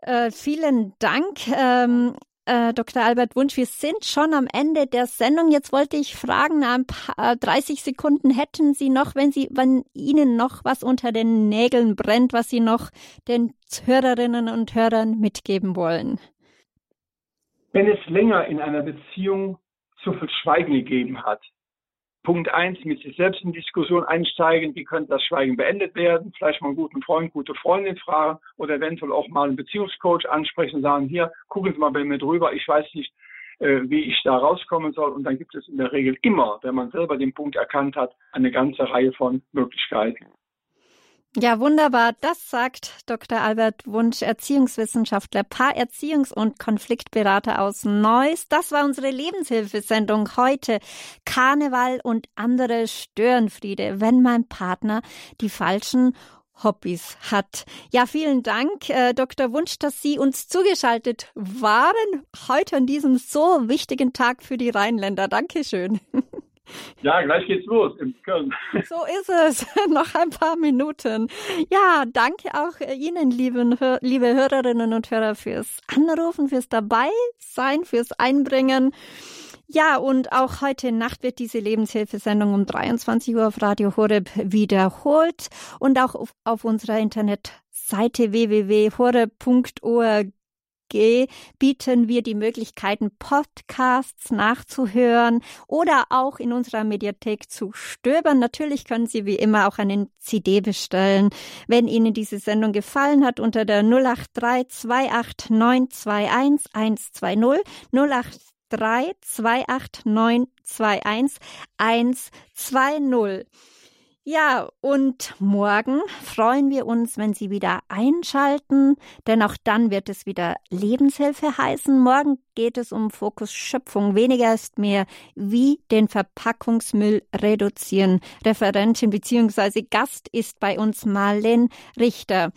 äh, vielen Dank. Ähm, äh, Dr. Albert Wunsch, wir sind schon am Ende der Sendung. Jetzt wollte ich fragen, ein paar, 30 äh, Sekunden hätten Sie noch, wenn Sie, wenn Ihnen noch was unter den Nägeln brennt, was Sie noch den Hörerinnen und Hörern mitgeben wollen? Wenn es länger in einer Beziehung zu viel Schweigen gegeben hat, Punkt eins, mit sich selbst in Diskussion einsteigen, wie könnte das Schweigen beendet werden, vielleicht mal einen guten Freund, gute Freundin fragen oder eventuell auch mal einen Beziehungscoach ansprechen und sagen, hier, gucken Sie mal bei mir drüber, ich weiß nicht, äh, wie ich da rauskommen soll. Und dann gibt es in der Regel immer, wenn man selber den Punkt erkannt hat, eine ganze Reihe von Möglichkeiten. Ja, wunderbar. Das sagt Dr. Albert Wunsch, Erziehungswissenschaftler, Paarerziehungs- und Konfliktberater aus Neuss. Das war unsere Lebenshilfesendung heute. Karneval und andere Störenfriede, wenn mein Partner die falschen Hobbys hat. Ja, vielen Dank, äh, Dr. Wunsch, dass Sie uns zugeschaltet waren heute an diesem so wichtigen Tag für die Rheinländer. Dankeschön. Ja, gleich geht's los in Köln. So ist es. Noch ein paar Minuten. Ja, danke auch Ihnen, lieben, liebe Hörerinnen und Hörer, fürs Anrufen, fürs Dabeisein, fürs Einbringen. Ja, und auch heute Nacht wird diese Lebenshilfesendung um 23 Uhr auf Radio Horeb wiederholt und auch auf, auf unserer Internetseite www.horeb.org bieten wir die Möglichkeiten, Podcasts nachzuhören oder auch in unserer Mediathek zu stöbern. Natürlich können Sie wie immer auch einen CD bestellen. Wenn Ihnen diese Sendung gefallen hat, unter der 083 28921 120 083 28921 120. Ja, und morgen freuen wir uns, wenn Sie wieder einschalten, denn auch dann wird es wieder Lebenshilfe heißen. Morgen geht es um Fokus Schöpfung. Weniger ist mehr, wie den Verpackungsmüll reduzieren. Referentin bzw. Gast ist bei uns Marlene Richter.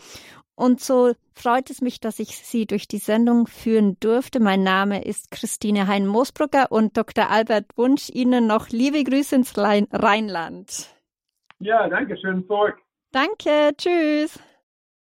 Und so freut es mich, dass ich Sie durch die Sendung führen durfte. Mein Name ist Christine Hein-Moosbrucker und Dr. Albert Wunsch. Ihnen noch liebe Grüße ins Rheinland. Ja, danke schön zurück. Danke, tschüss.